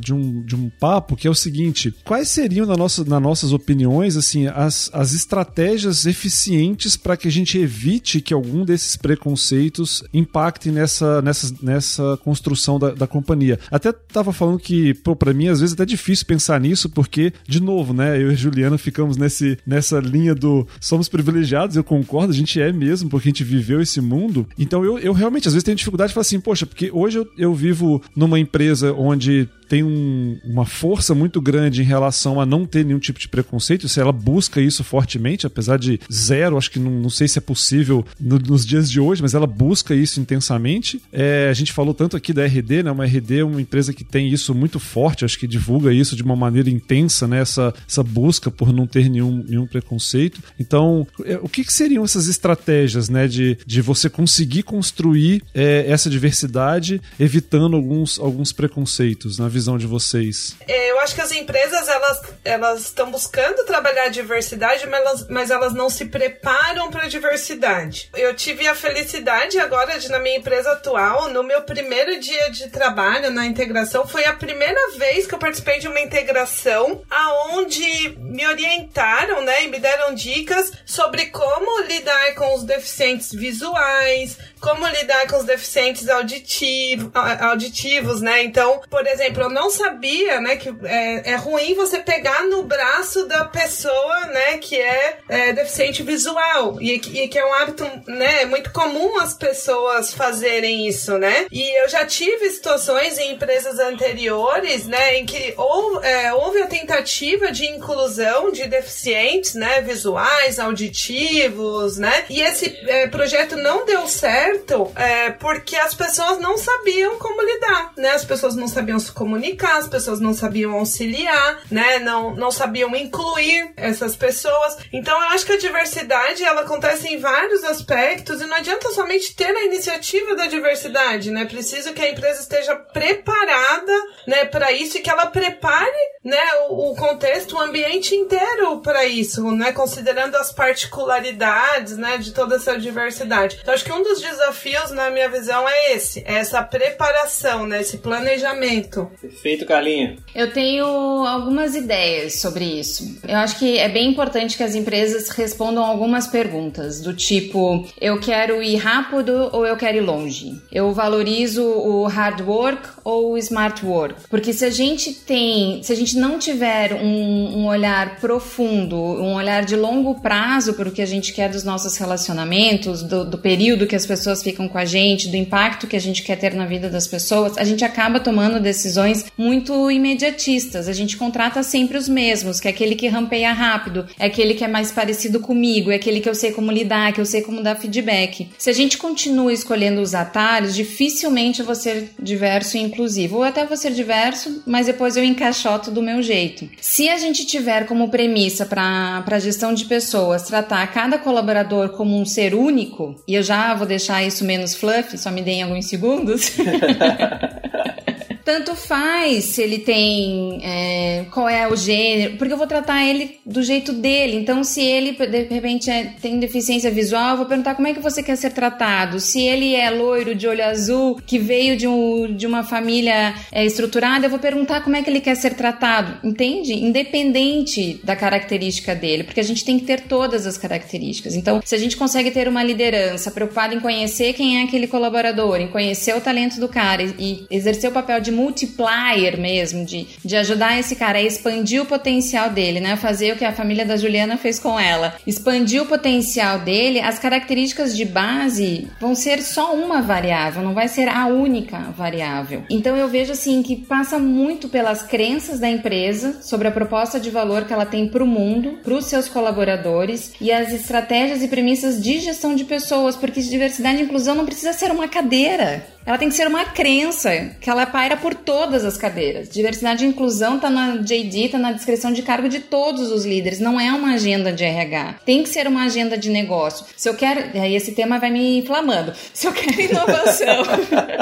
de um, de um papo que é o seguinte: quais seriam, na nossa, nas nossas opiniões, assim, as, as estratégias eficientes para que a gente evite que algum desses preconceitos impacte nessa, nessa, nessa construção da, da companhia? Até tava falando que, pô, pra mim, às vezes é até difícil pensar nisso, porque, de novo, né, eu e Juliana ficamos nesse, nessa linha do somos privilegiados, eu concordo, a gente é mesmo, porque a gente viveu esse mundo. Então eu, eu realmente, às vezes, tenho dificuldade de falar assim, poxa, porque hoje eu, eu vivo numa empresa onde tem um, uma força muito grande em relação a não ter nenhum tipo de preconceito, se ela busca isso fortemente, apesar de zero, acho que não, não sei se é possível no, nos dias de hoje, mas ela busca isso intensamente. É, a gente falou tanto aqui da RD, né? Uma RD é uma empresa que tem isso muito forte, acho que divulga isso de uma maneira intensa, né? Essa, essa busca por não ter nenhum, nenhum preconceito. Então, é, o que, que, seriam essas estratégias, né? De, de você conseguir construir é, essa diversidade, evitando alguns, alguns preconceitos na visão visão de vocês? É, eu acho que as empresas elas elas estão buscando trabalhar a diversidade, mas elas, mas elas não se preparam para a diversidade. Eu tive a felicidade agora de na minha empresa atual, no meu primeiro dia de trabalho na integração, foi a primeira vez que eu participei de uma integração aonde me orientaram, né, e me deram dicas sobre como lidar com os deficientes visuais, como lidar com os deficientes auditivo, auditivos, né? Então, por exemplo, não sabia, né, que é, é ruim você pegar no braço da pessoa, né, que é, é deficiente visual e, e, que é um hábito, né, muito comum as pessoas fazerem isso, né? E eu já tive situações em empresas anteriores, né, em que ou, é, houve a tentativa de inclusão de deficientes, né, visuais, auditivos, né? E esse é, projeto não deu certo é, porque as pessoas não sabiam como lidar, né? As pessoas não sabiam se comunicar, as pessoas não sabiam auxiliar, né? Não, não sabiam incluir essas pessoas. Então eu acho que a diversidade ela acontece em vários aspectos e não adianta somente ter a iniciativa da diversidade, né? Preciso que a empresa esteja preparada, né, para isso e que ela prepare, né, o, o contexto, o ambiente inteiro para isso, né? Considerando as particularidades, né, de toda essa diversidade. Então acho que um dos desafios na minha visão, é esse: é essa preparação, né? Esse planejamento. Perfeito, Carlinha. Eu tenho algumas ideias sobre isso. Eu acho que é bem importante que as empresas respondam algumas perguntas, do tipo: eu quero ir rápido ou eu quero ir longe? Eu valorizo o hard work ou o smart work? Porque se a gente tem, se a gente não tiver um, um olhar profundo, um olhar de longo prazo para o que a gente quer dos nossos relacionamentos, do, do período que as pessoas ficam com a gente, do impacto que a gente quer ter na vida das pessoas, a gente acaba tomando decisões muito imediatistas. A gente contrata sempre os mesmos, que é aquele que rampeia rápido, é aquele que é mais parecido comigo, é aquele que eu sei como lidar, que eu sei como dar feedback. Se a gente continua escolhendo os atalhos, dificilmente eu vou ser diverso e inclusivo. Ou até vou ser diverso, mas depois eu encaixoto do meu jeito. Se a gente tiver como premissa para a gestão de pessoas tratar cada colaborador como um ser único, e eu já vou deixar isso menos fluffy, só me deem alguns segundos. <laughs> tanto faz se ele tem é, qual é o gênero, porque eu vou tratar ele do jeito dele. Então, se ele de repente é, tem deficiência visual, eu vou perguntar como é que você quer ser tratado. Se ele é loiro de olho azul, que veio de, um, de uma família é, estruturada, eu vou perguntar como é que ele quer ser tratado, entende? Independente da característica dele, porque a gente tem que ter todas as características. Então, se a gente consegue ter uma liderança preocupada em conhecer quem é aquele colaborador, em conhecer o talento do cara e, e exercer o papel de multiplier mesmo, de, de ajudar esse cara a expandir o potencial dele, né? Fazer o que a família da Juliana fez com ela. Expandir o potencial dele, as características de base vão ser só uma variável, não vai ser a única variável. Então eu vejo assim que passa muito pelas crenças da empresa sobre a proposta de valor que ela tem para o mundo, para os seus colaboradores e as estratégias e premissas de gestão de pessoas, porque diversidade e inclusão não precisa ser uma cadeira. Ela tem que ser uma crença que ela paira por todas as cadeiras. Diversidade e inclusão tá na JD, tá na descrição de cargo de todos os líderes, não é uma agenda de RH. Tem que ser uma agenda de negócio. Se eu quero, aí esse tema vai me inflamando. Se eu quero <laughs> inovação,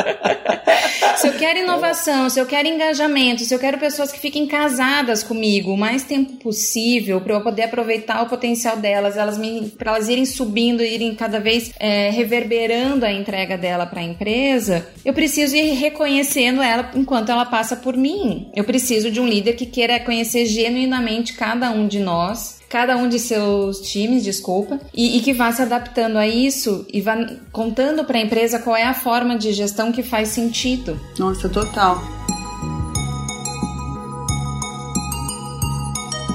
<laughs> se eu quero inovação, se eu quero engajamento, se eu quero pessoas que fiquem casadas comigo o mais tempo possível para eu poder aproveitar o potencial delas, elas me, para elas irem subindo, irem cada vez é, reverberando a entrega dela para a empresa eu preciso ir reconhecendo ela enquanto ela passa por mim. Eu preciso de um líder que queira conhecer genuinamente cada um de nós cada um de seus times, desculpa, e, e, que vá se adaptando a isso e vá contando para a empresa qual é a forma de gestão que faz sentido. Nossa, total.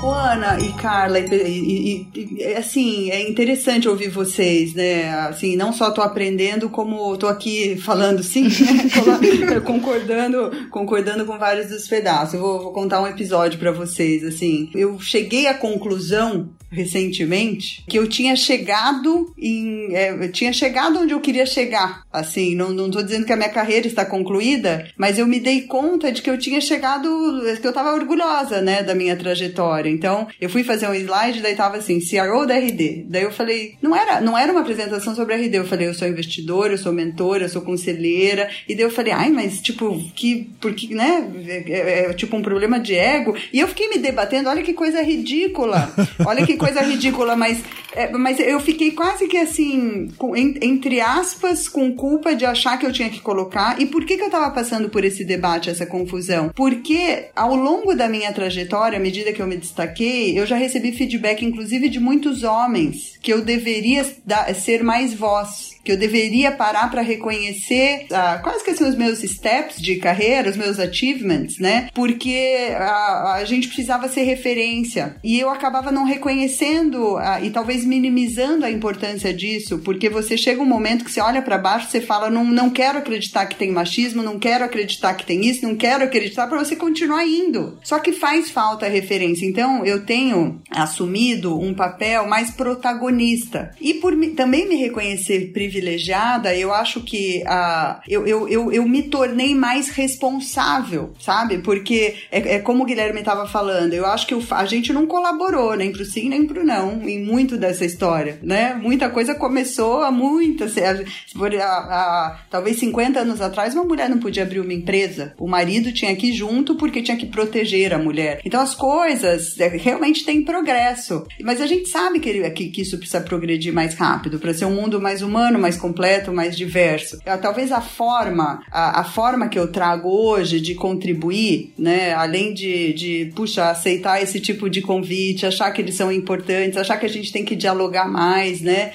Ana e Carla, e, e, e, assim, é interessante ouvir vocês, né? Assim, não só tô aprendendo, como tô aqui falando sim, né? <laughs> concordando, concordando com vários dos pedaços. Eu vou, vou contar um episódio para vocês, assim. Eu cheguei à conclusão recentemente que eu tinha chegado em. É, eu tinha chegado onde eu queria chegar. Assim, não, não tô dizendo que a minha carreira está concluída, mas eu me dei conta de que eu tinha chegado. que eu tava orgulhosa, né, da minha trajetória. Então, eu fui fazer um slide, daí tava assim, CRO da RD. Daí eu falei, não era, não era uma apresentação sobre RD. Eu falei, eu sou investidora, eu sou mentora, eu sou conselheira. E daí eu falei, ai, mas tipo, que. Porque, né? É, é, é tipo um problema de ego. E eu fiquei me debatendo, olha que coisa ridícula. Olha que coisa ridícula, mas, é, mas eu fiquei quase que assim, com, entre aspas, com culpa de achar que eu tinha que colocar. E por que, que eu tava passando por esse debate, essa confusão? Porque ao longo da minha trajetória, à medida que eu me destaquei, eu já recebi feedback, inclusive, de muitos homens, que eu deveria dar, ser mais voz que eu deveria parar para reconhecer ah, quais que são os meus steps de carreira, os meus achievements, né? Porque a, a gente precisava ser referência e eu acabava não reconhecendo ah, e talvez minimizando a importância disso, porque você chega um momento que você olha para baixo, você fala não, não quero acreditar que tem machismo, não quero acreditar que tem isso, não quero acreditar para você continuar indo. Só que faz falta a referência. Então eu tenho assumido um papel mais protagonista e por também me reconhecer privilegiado privilegiada, eu acho que a, eu, eu, eu, eu me tornei mais responsável, sabe? Porque é, é como o Guilherme estava falando, eu acho que a gente não colaborou nem pro sim nem pro não em muito dessa história, né? Muita coisa começou há muitas, a, a, a, talvez 50 anos atrás, uma mulher não podia abrir uma empresa, o marido tinha que ir junto porque tinha que proteger a mulher. Então as coisas é, realmente têm progresso, mas a gente sabe que, que, que isso precisa progredir mais rápido para ser um mundo mais humano, mais completo, mais diverso. Ah, talvez a forma, a, a forma que eu trago hoje de contribuir, né, além de, de, puxa, aceitar esse tipo de convite, achar que eles são importantes, achar que a gente tem que dialogar mais, né,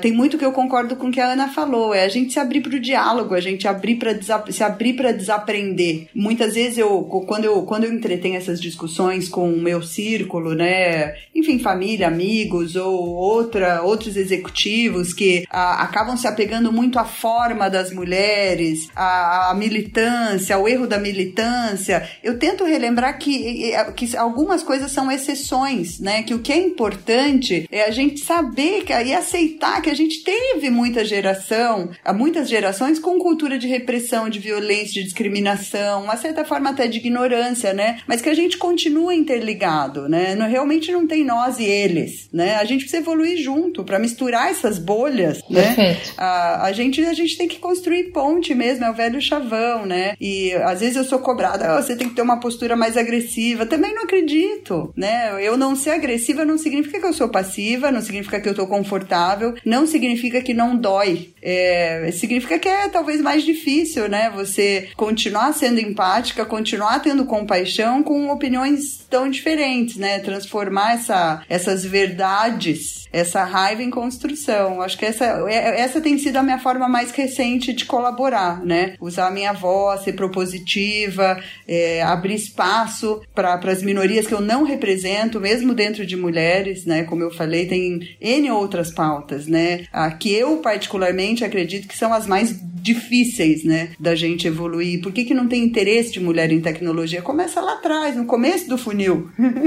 tem muito que eu concordo com o que a Ana falou, é a gente se abrir para o diálogo, a gente abrir para se abrir para desaprender. Muitas vezes eu, quando eu, quando eu entretenho essas discussões com o meu círculo, né, enfim, família, amigos ou outra, outros executivos que acabam se apegando muito à forma das mulheres, à, à militância, ao erro da militância, eu tento relembrar que, que algumas coisas são exceções, né? Que o que é importante é a gente saber que, e aceitar que a gente teve muita geração, muitas gerações com cultura de repressão, de violência, de discriminação, uma certa forma até de ignorância, né? Mas que a gente continua interligado, né? Não, realmente não tem nós e eles, né? A gente precisa evoluir junto para misturar essas bolhas, né? A, a gente a gente tem que construir ponte mesmo, é o velho chavão, né? E às vezes eu sou cobrada, oh, você tem que ter uma postura mais agressiva. Também não acredito, né? Eu não ser agressiva não significa que eu sou passiva, não significa que eu tô confortável, não significa que não dói. É, significa que é talvez mais difícil, né? Você continuar sendo empática, continuar tendo compaixão com opiniões tão diferentes, né? Transformar essa, essas verdades, essa raiva em construção. Acho que essa, é, essa tem sido a minha forma mais recente de colaborar, né? Usar a minha voz, ser propositiva, é, abrir espaço para as minorias que eu não represento, mesmo dentro de mulheres, né? Como eu falei, tem N outras pautas, né? A que eu particularmente acredito que são as mais difíceis, né, da gente evoluir. Por que, que não tem interesse de mulher em tecnologia? Começa lá atrás, no começo do funil, <laughs> né?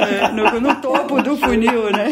é, no, no, topo do funil, né?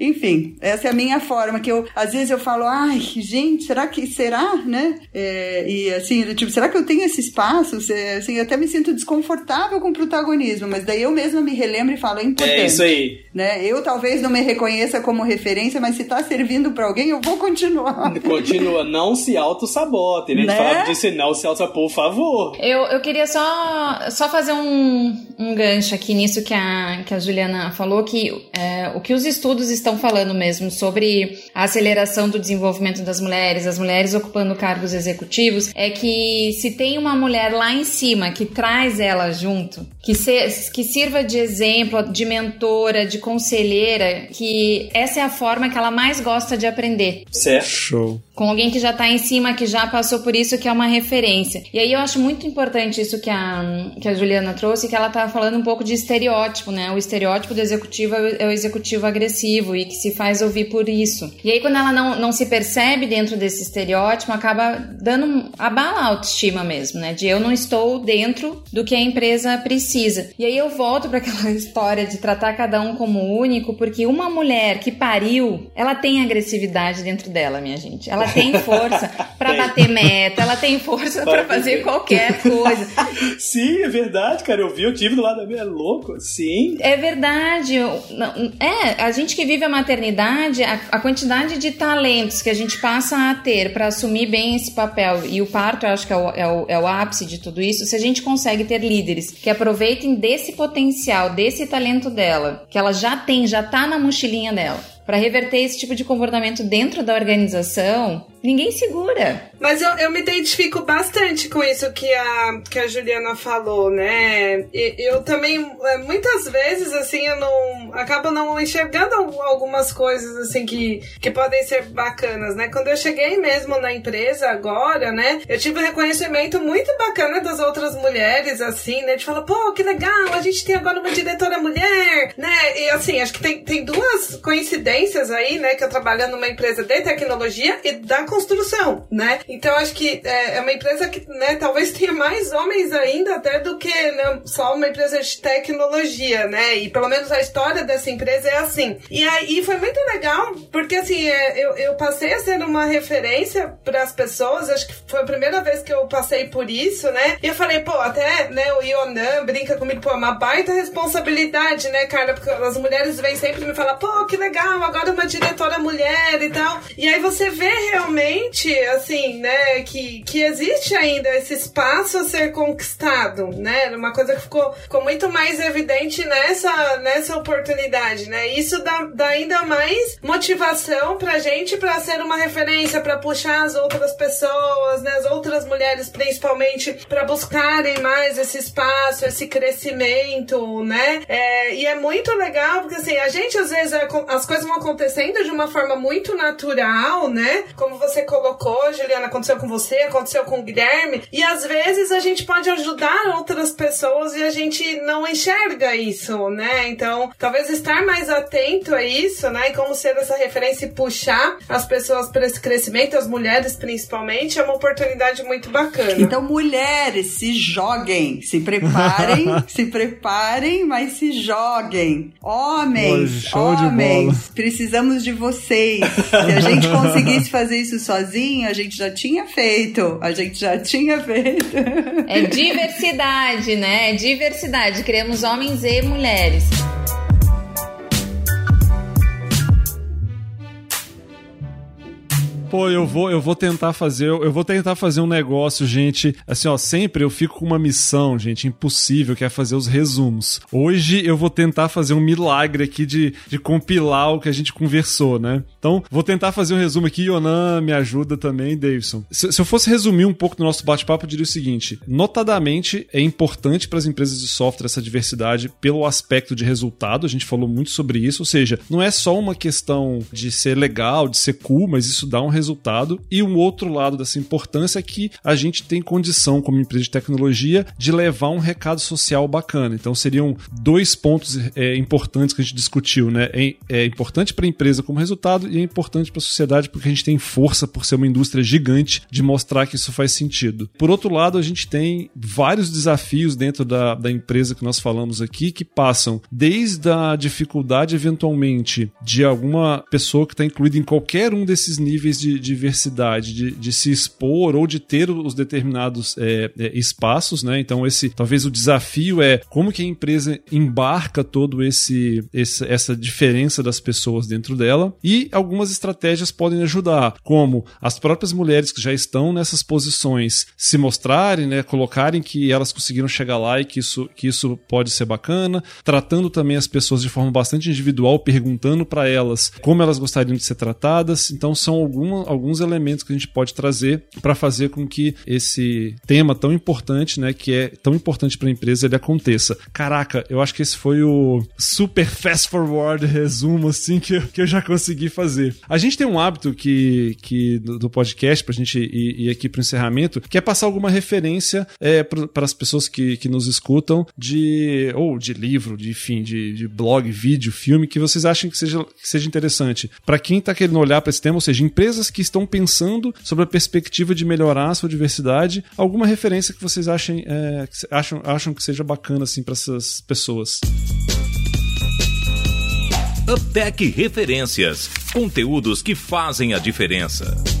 Enfim, essa é a minha forma que eu, às vezes eu falo, ai, gente, será que será, né? É, e assim, tipo, será que eu tenho esse espaço? Assim, eu até me sinto desconfortável com o protagonismo, mas daí eu mesma me relembro e falo, é importante. É isso aí. Né? Eu talvez não me reconheça como referência, mas se tá servindo para alguém, eu vou continuar. Continua, não se auto-sabote. Né? A gente Né? fala disso, não se auto por favor. Eu, eu queria só, só fazer um, um gancho aqui nisso que a, que a Juliana falou, que é, o que os estudos estão falando mesmo sobre a aceleração do desenvolvimento das mulheres, as mulheres ocupando cargos executivos, é que se tem uma mulher lá em cima que traz ela junto, que, se, que sirva de exemplo, de mentora, de conselheira, que essa é a forma que ela mais gosta de aprender Certo. Show. com alguém que já tá em cima, que já passou por isso, que é uma referência. E aí eu acho muito importante isso que a, que a Juliana trouxe, que ela tá falando um pouco de estereótipo, né? O estereótipo do executivo é o- é executivo agressivo e que se faz ouvir por isso. E aí quando ela não, não se percebe dentro desse estereótipo, acaba dando abala a autoestima mesmo, né? De eu não estou dentro do que a empresa precisa. E aí eu volto para aquela <laughs> história de tratar cada um como único, porque uma mulher que pariu, ela tem agressividade dentro dela, minha gente. Ela tem força pra Tem. bater meta, ela tem força Para pra fazer qualquer coisa. Sim, é verdade, cara. Eu vi, eu tive do lado da minha. É louco. Sim. É verdade. É, a gente que vive a maternidade, a, a quantidade de talentos que a gente passa a ter pra assumir bem esse papel, e o parto eu acho que é o, é, o, é o ápice de tudo isso, se a gente consegue ter líderes que aproveitem desse potencial, desse talento dela, que ela já tem, já tá na mochilinha dela, pra reverter esse tipo de comportamento dentro da organização, ninguém segura. Mas eu, eu me identifico bastante com isso que a, que a Juliana falou, né? E- eu também, é, muitas vezes, assim, eu não. acabo não enxergando al- algumas coisas, assim, que, que podem ser bacanas, né? Quando eu cheguei mesmo na empresa agora, né? Eu tive um reconhecimento muito bacana das outras mulheres, assim, né? De falar, pô, que legal, a gente tem agora uma diretora mulher, né? E assim, acho que tem, tem duas coincidências aí, né? Que eu trabalho numa empresa de tecnologia e da construção, né? Então acho que é, é uma empresa que, né, talvez tenha mais homens ainda até do que né, só uma empresa de tecnologia, né? E pelo menos a história dessa empresa é assim. E aí foi muito legal, porque assim, é, eu, eu passei a ser uma referência para as pessoas, acho que foi a primeira vez que eu passei por isso, né? E eu falei, pô, até, né, o Ionan brinca comigo, pô, é uma baita responsabilidade, né, cara? Porque as mulheres vêm sempre me falar, pô, que legal, legal, agora uma diretora mulher e tal. E aí você vê realmente, assim, né, que, que existe ainda esse espaço a ser conquistado, né? Uma coisa que ficou, ficou muito mais evidente nessa, nessa oportunidade, né? Isso dá, dá ainda mais motivação pra gente pra ser uma referência, pra puxar as outras pessoas, né? As outras mulheres, principalmente, pra buscarem mais esse espaço, esse crescimento, né? É, e é muito legal, porque assim, a gente às vezes é, as coisas vão acontecendo de uma forma muito natural, né? Como você colocou, Juliana, aconteceu com você, aconteceu com o Guilherme, e às vezes a gente pode ajudar outras pessoas e a gente não enxerga isso, né? Então, talvez estar mais atento a isso, né? E como ser essa referência e puxar as pessoas para esse crescimento, as mulheres principalmente, é uma oportunidade muito bacana. Então, mulheres, se joguem, se preparem, <laughs> se preparem, mas se joguem. Homens, homens, precisamos de vocês. <laughs> Se a gente conseguisse fazer isso sozinho, a gente já tinha feito. A gente já tinha feito. É diversidade, né? É diversidade. Queremos homens e mulheres. Pô, eu vou, eu vou tentar fazer, eu vou tentar fazer um negócio, gente. Assim, ó, sempre eu fico com uma missão, gente, impossível, que é fazer os resumos. Hoje eu vou tentar fazer um milagre aqui de, de compilar o que a gente conversou, né? Então, vou tentar fazer um resumo aqui. Yonan me ajuda também, Davidson. Se, se eu fosse resumir um pouco do nosso bate-papo, eu diria o seguinte: notadamente, é importante para as empresas de software essa diversidade pelo aspecto de resultado. A gente falou muito sobre isso, ou seja, não é só uma questão de ser legal, de ser cool, mas isso dá um resultado. E um outro lado dessa importância é que a gente tem condição, como empresa de tecnologia, de levar um recado social bacana. Então seriam dois pontos é, importantes que a gente discutiu, né? É, é importante para a empresa como resultado e é importante para a sociedade porque a gente tem força por ser uma indústria gigante de mostrar que isso faz sentido. Por outro lado, a gente tem vários desafios dentro da, da empresa que nós falamos aqui que passam desde a dificuldade, eventualmente, de alguma pessoa que está incluída em qualquer um desses níveis de diversidade, de, de se expor ou de ter os determinados é, é, espaços, né? Então, esse talvez o desafio é como que a empresa embarca todo esse, esse essa diferença das pessoas dentro dela e algumas estratégias podem ajudar, como as próprias mulheres que já estão nessas posições se mostrarem, né? Colocarem que elas conseguiram chegar lá e que isso, que isso pode ser bacana, tratando também as pessoas de forma bastante individual, perguntando para elas como elas gostariam de ser tratadas. Então, são algumas alguns elementos que a gente pode trazer para fazer com que esse tema tão importante, né, que é tão importante para a empresa, ele aconteça. Caraca, eu acho que esse foi o super fast forward resumo assim que, eu, que eu já consegui fazer. A gente tem um hábito que, que do, do podcast para a gente ir, ir aqui para o encerramento, que é passar alguma referência é, para as pessoas que, que nos escutam de ou de livro, de enfim, de, de blog, vídeo, filme que vocês acham que seja, que seja interessante. Para quem está querendo olhar para esse tema, ou seja, empresas que estão pensando sobre a perspectiva de melhorar a sua diversidade, alguma referência que vocês achem, é, acham, acham que seja bacana assim para essas pessoas. Uptech Referências. Conteúdos que fazem a diferença.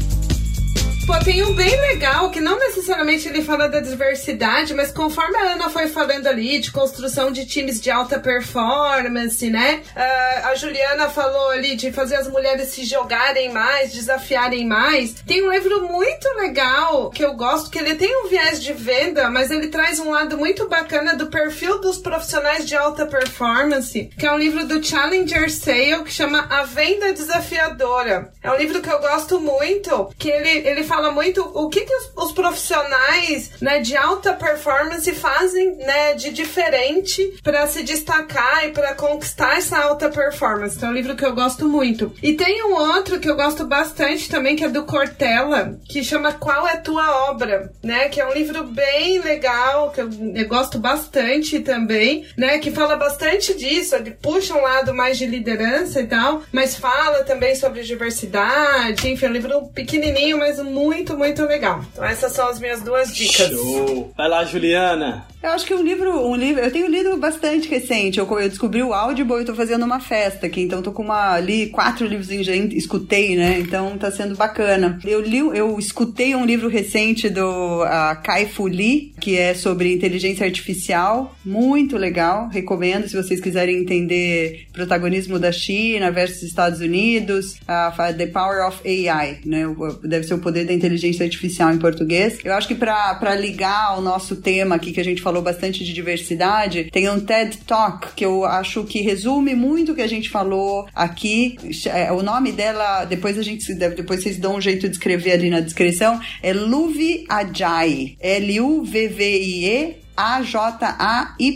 Pô, tem um bem legal que não necessariamente ele fala da diversidade, mas conforme a Ana foi falando ali de construção de times de alta performance, né? Uh, a Juliana falou ali de fazer as mulheres se jogarem mais, desafiarem mais. Tem um livro muito legal que eu gosto, que ele tem um viés de venda, mas ele traz um lado muito bacana do perfil dos profissionais de alta performance, que é um livro do Challenger Sale que chama A Venda Desafiadora. É um livro que eu gosto muito, que ele, ele fala fala muito o que, que os, os, profissionais né, de alta performance fazem né, de diferente para se destacar e para conquistar essa alta performance. Então, é um livro que eu gosto muito. E tem um outro que eu gosto bastante também, que é do Cortella, que chama Qual é Tua Obra, né? Que é um livro bem legal, que eu, eu gosto bastante também, né? Que fala bastante disso, ele puxa um lado mais de liderança e tal, mas fala também sobre diversidade, enfim, é um livro pequenininho, mas muito muito, muito legal. Então essas são as minhas duas dicas. Show! Vai lá, Juliana! Eu acho que um livro, um livro, eu tenho lido bastante recente. Eu, eu descobri o Audible e tô fazendo uma festa aqui, então tô com uma li quatro livros já escutei, né? Então tá sendo bacana. Eu li, eu escutei um livro recente do uh, Kai Fu Lee, que é sobre inteligência artificial, muito legal. Recomendo se vocês quiserem entender protagonismo da China versus Estados Unidos, uh, The Power of AI, né? Deve ser o poder da inteligência artificial em português. Eu acho que para ligar ao nosso tema aqui que a gente falou bastante de diversidade, tem um TED Talk que eu acho que resume muito o que a gente falou aqui. É, o nome dela, depois a gente depois vocês dão um jeito de escrever ali na descrição, é Luvi Ajay. L-U-V-V-I-E a-J-A-Y-I.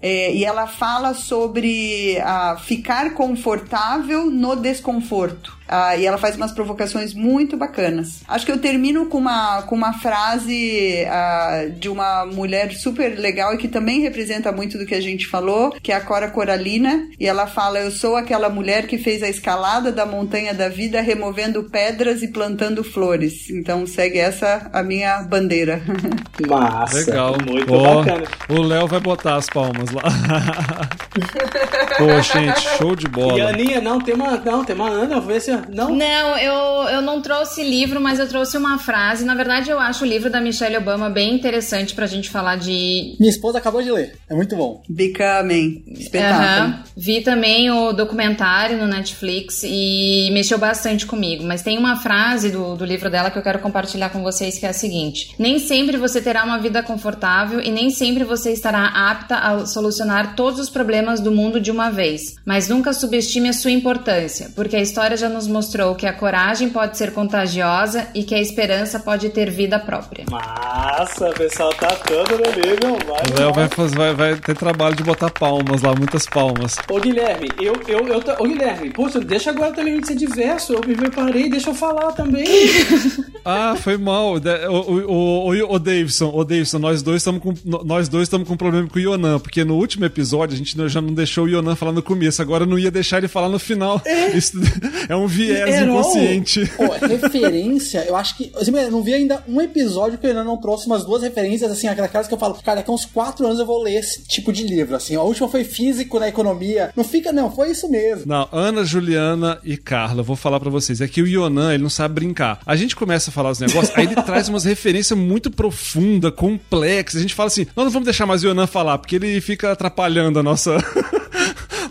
É, e ela fala sobre uh, ficar confortável no desconforto. Uh, e ela faz umas provocações muito bacanas. Acho que eu termino com uma, com uma frase uh, de uma mulher super legal e que também representa muito do que a gente falou, que é a Cora Coralina. E ela fala: Eu sou aquela mulher que fez a escalada da montanha da vida removendo pedras e plantando flores. Então segue essa a minha bandeira. <laughs> Massa. Legal. Muito bacana. O Léo vai botar as palmas lá. <laughs> Pô, gente, show de bola. E a Aninha, não, tem uma, não, tem uma Ana, vou ver se não? Não, eu, eu não trouxe livro, mas eu trouxe uma frase. Na verdade, eu acho o livro da Michelle Obama bem interessante pra gente falar de. Minha esposa acabou de ler. É muito bom. Becoming. Espetáculo. Uhum. Vi também o documentário no Netflix e mexeu bastante comigo. Mas tem uma frase do, do livro dela que eu quero compartilhar com vocês que é a seguinte: Nem sempre você terá uma vida confortável e nem sempre você estará apta a solucionar todos os problemas do mundo de uma vez. Mas nunca subestime a sua importância, porque a história já nos nos mostrou que a coragem pode ser contagiosa e que a esperança pode ter vida própria. Massa, o pessoal tá todo no nível. Vai, o Léo vai, vai, vai, ter trabalho de botar palmas lá, muitas palmas. Ô Guilherme, eu, eu, eu, ô Guilherme, deixa agora também de ser diverso. Eu me preparei, deixa eu falar também. <laughs> ah, foi mal. O, o, o, o Davidson, o Davidson, nós dois estamos com nós dois estamos com um problema com o Yonan, porque no último episódio a gente já não deixou o Yonan falar no começo, agora não ia deixar ele falar no final. É, <laughs> Isso é um viés Herol, inconsciente. Pô, referência, eu acho que. Assim, eu não vi ainda um episódio que eu ainda não trouxe umas duas referências, assim, aquelas que eu falo, cara, daqui a uns quatro anos eu vou ler esse tipo de livro, assim. A última foi físico na economia. Não fica, não, foi isso mesmo. Não, Ana, Juliana e Carla, vou falar para vocês. É que o Yonan, ele não sabe brincar. A gente começa a falar os negócios, aí ele <laughs> traz umas referências muito profundas, complexas. A gente fala assim, não, não vamos deixar mais o Yonan falar, porque ele fica atrapalhando a nossa.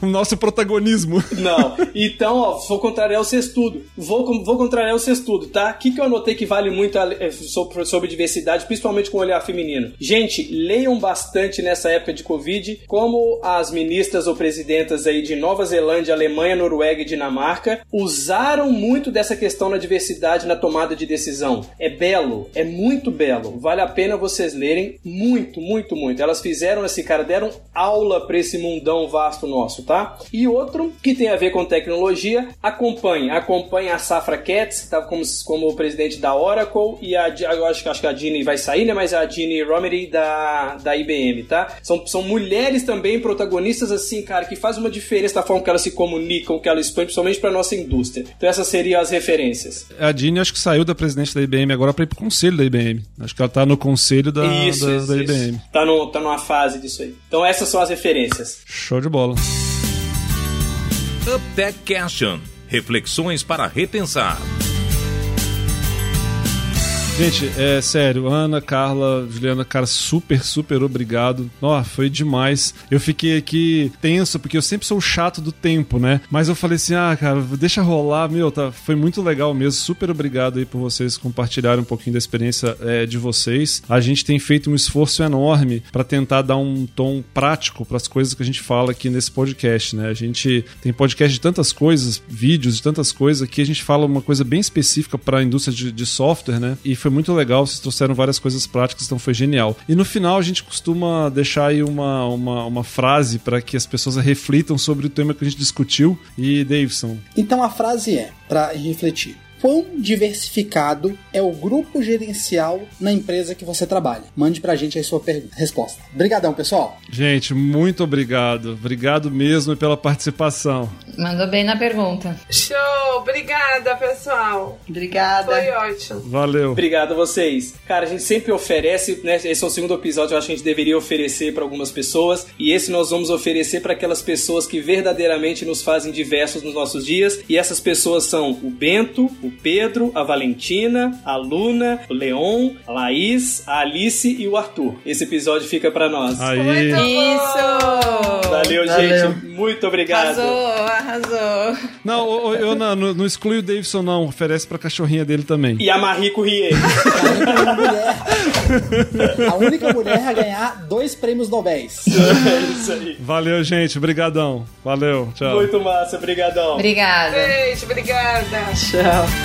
O nosso protagonismo. <laughs> Não. Então, ó, vou contrariar o sextudo. Vou, vou contrariar o sextudo, tá? O que, que eu anotei que vale muito a, é, sobre, sobre diversidade, principalmente com o olhar feminino? Gente, leiam bastante nessa época de Covid como as ministras ou presidentas aí de Nova Zelândia, Alemanha, Noruega e Dinamarca usaram muito dessa questão na diversidade na tomada de decisão. É belo, é muito belo. Vale a pena vocês lerem muito, muito, muito. Elas fizeram esse cara, deram aula para esse mundão vasto nosso tá? E outro que tem a ver com tecnologia, acompanhe, acompanhe a Safra Katz, que estava como, como presidente da Oracle, e a, eu acho, acho que a Dini vai sair, né? Mas a Dini Romery da, da IBM, tá? São, são mulheres também protagonistas, assim, cara, que faz uma diferença da forma que elas se comunicam, que elas expõem, principalmente para nossa indústria. Então essas seriam as referências. A Dini acho que saiu da presidente da IBM agora para ir pro conselho da IBM. Acho que ela tá no conselho da, isso, da, isso, da isso. IBM. Tá, no, tá numa fase disso aí. Então essas são as referências. Show de bola. UpTech Question. Reflexões para repensar. Gente, é sério, Ana, Carla, Juliana, cara, super, super obrigado. Ó, foi demais. Eu fiquei aqui tenso, porque eu sempre sou o chato do tempo, né? Mas eu falei assim, ah, cara, deixa rolar, meu, tá, foi muito legal mesmo. Super obrigado aí por vocês compartilharem um pouquinho da experiência é, de vocês. A gente tem feito um esforço enorme para tentar dar um tom prático para as coisas que a gente fala aqui nesse podcast, né? A gente tem podcast de tantas coisas, vídeos de tantas coisas, que a gente fala uma coisa bem específica para a indústria de, de software, né? E foi muito legal, vocês trouxeram várias coisas práticas, então foi genial. E no final a gente costuma deixar aí uma, uma, uma frase para que as pessoas reflitam sobre o tema que a gente discutiu. E Davidson. Então a frase é, para refletir. Quão diversificado é o grupo gerencial na empresa que você trabalha. Mande pra gente aí sua pergunta, resposta. Obrigadão, pessoal. Gente, muito obrigado. Obrigado mesmo pela participação. Mandou bem na pergunta. Show! Obrigada, pessoal. Obrigada. Foi ótimo. Valeu. Obrigado a vocês. Cara, a gente sempre oferece, né? Esse é o segundo episódio, eu acho que a gente deveria oferecer para algumas pessoas. E esse nós vamos oferecer para aquelas pessoas que verdadeiramente nos fazem diversos nos nossos dias. E essas pessoas são o Bento, o Pedro, a Valentina, a Luna, o Leon, a Laís, a Alice e o Arthur. Esse episódio fica para nós. Aí. Muito Isso! Valeu, Valeu. gente. Muito obrigado. Arrasou, arrasou. Não, eu não, não, exclui o Davidson, não. Oferece pra cachorrinha dele também. E a Marie Courrier. A única mulher. A única mulher a ganhar dois prêmios Nobel. <laughs> é isso aí. Valeu, gente. Obrigadão. Valeu. Tchau. Muito massa, obrigadão. Obrigada. Beijo, obrigada. Tchau.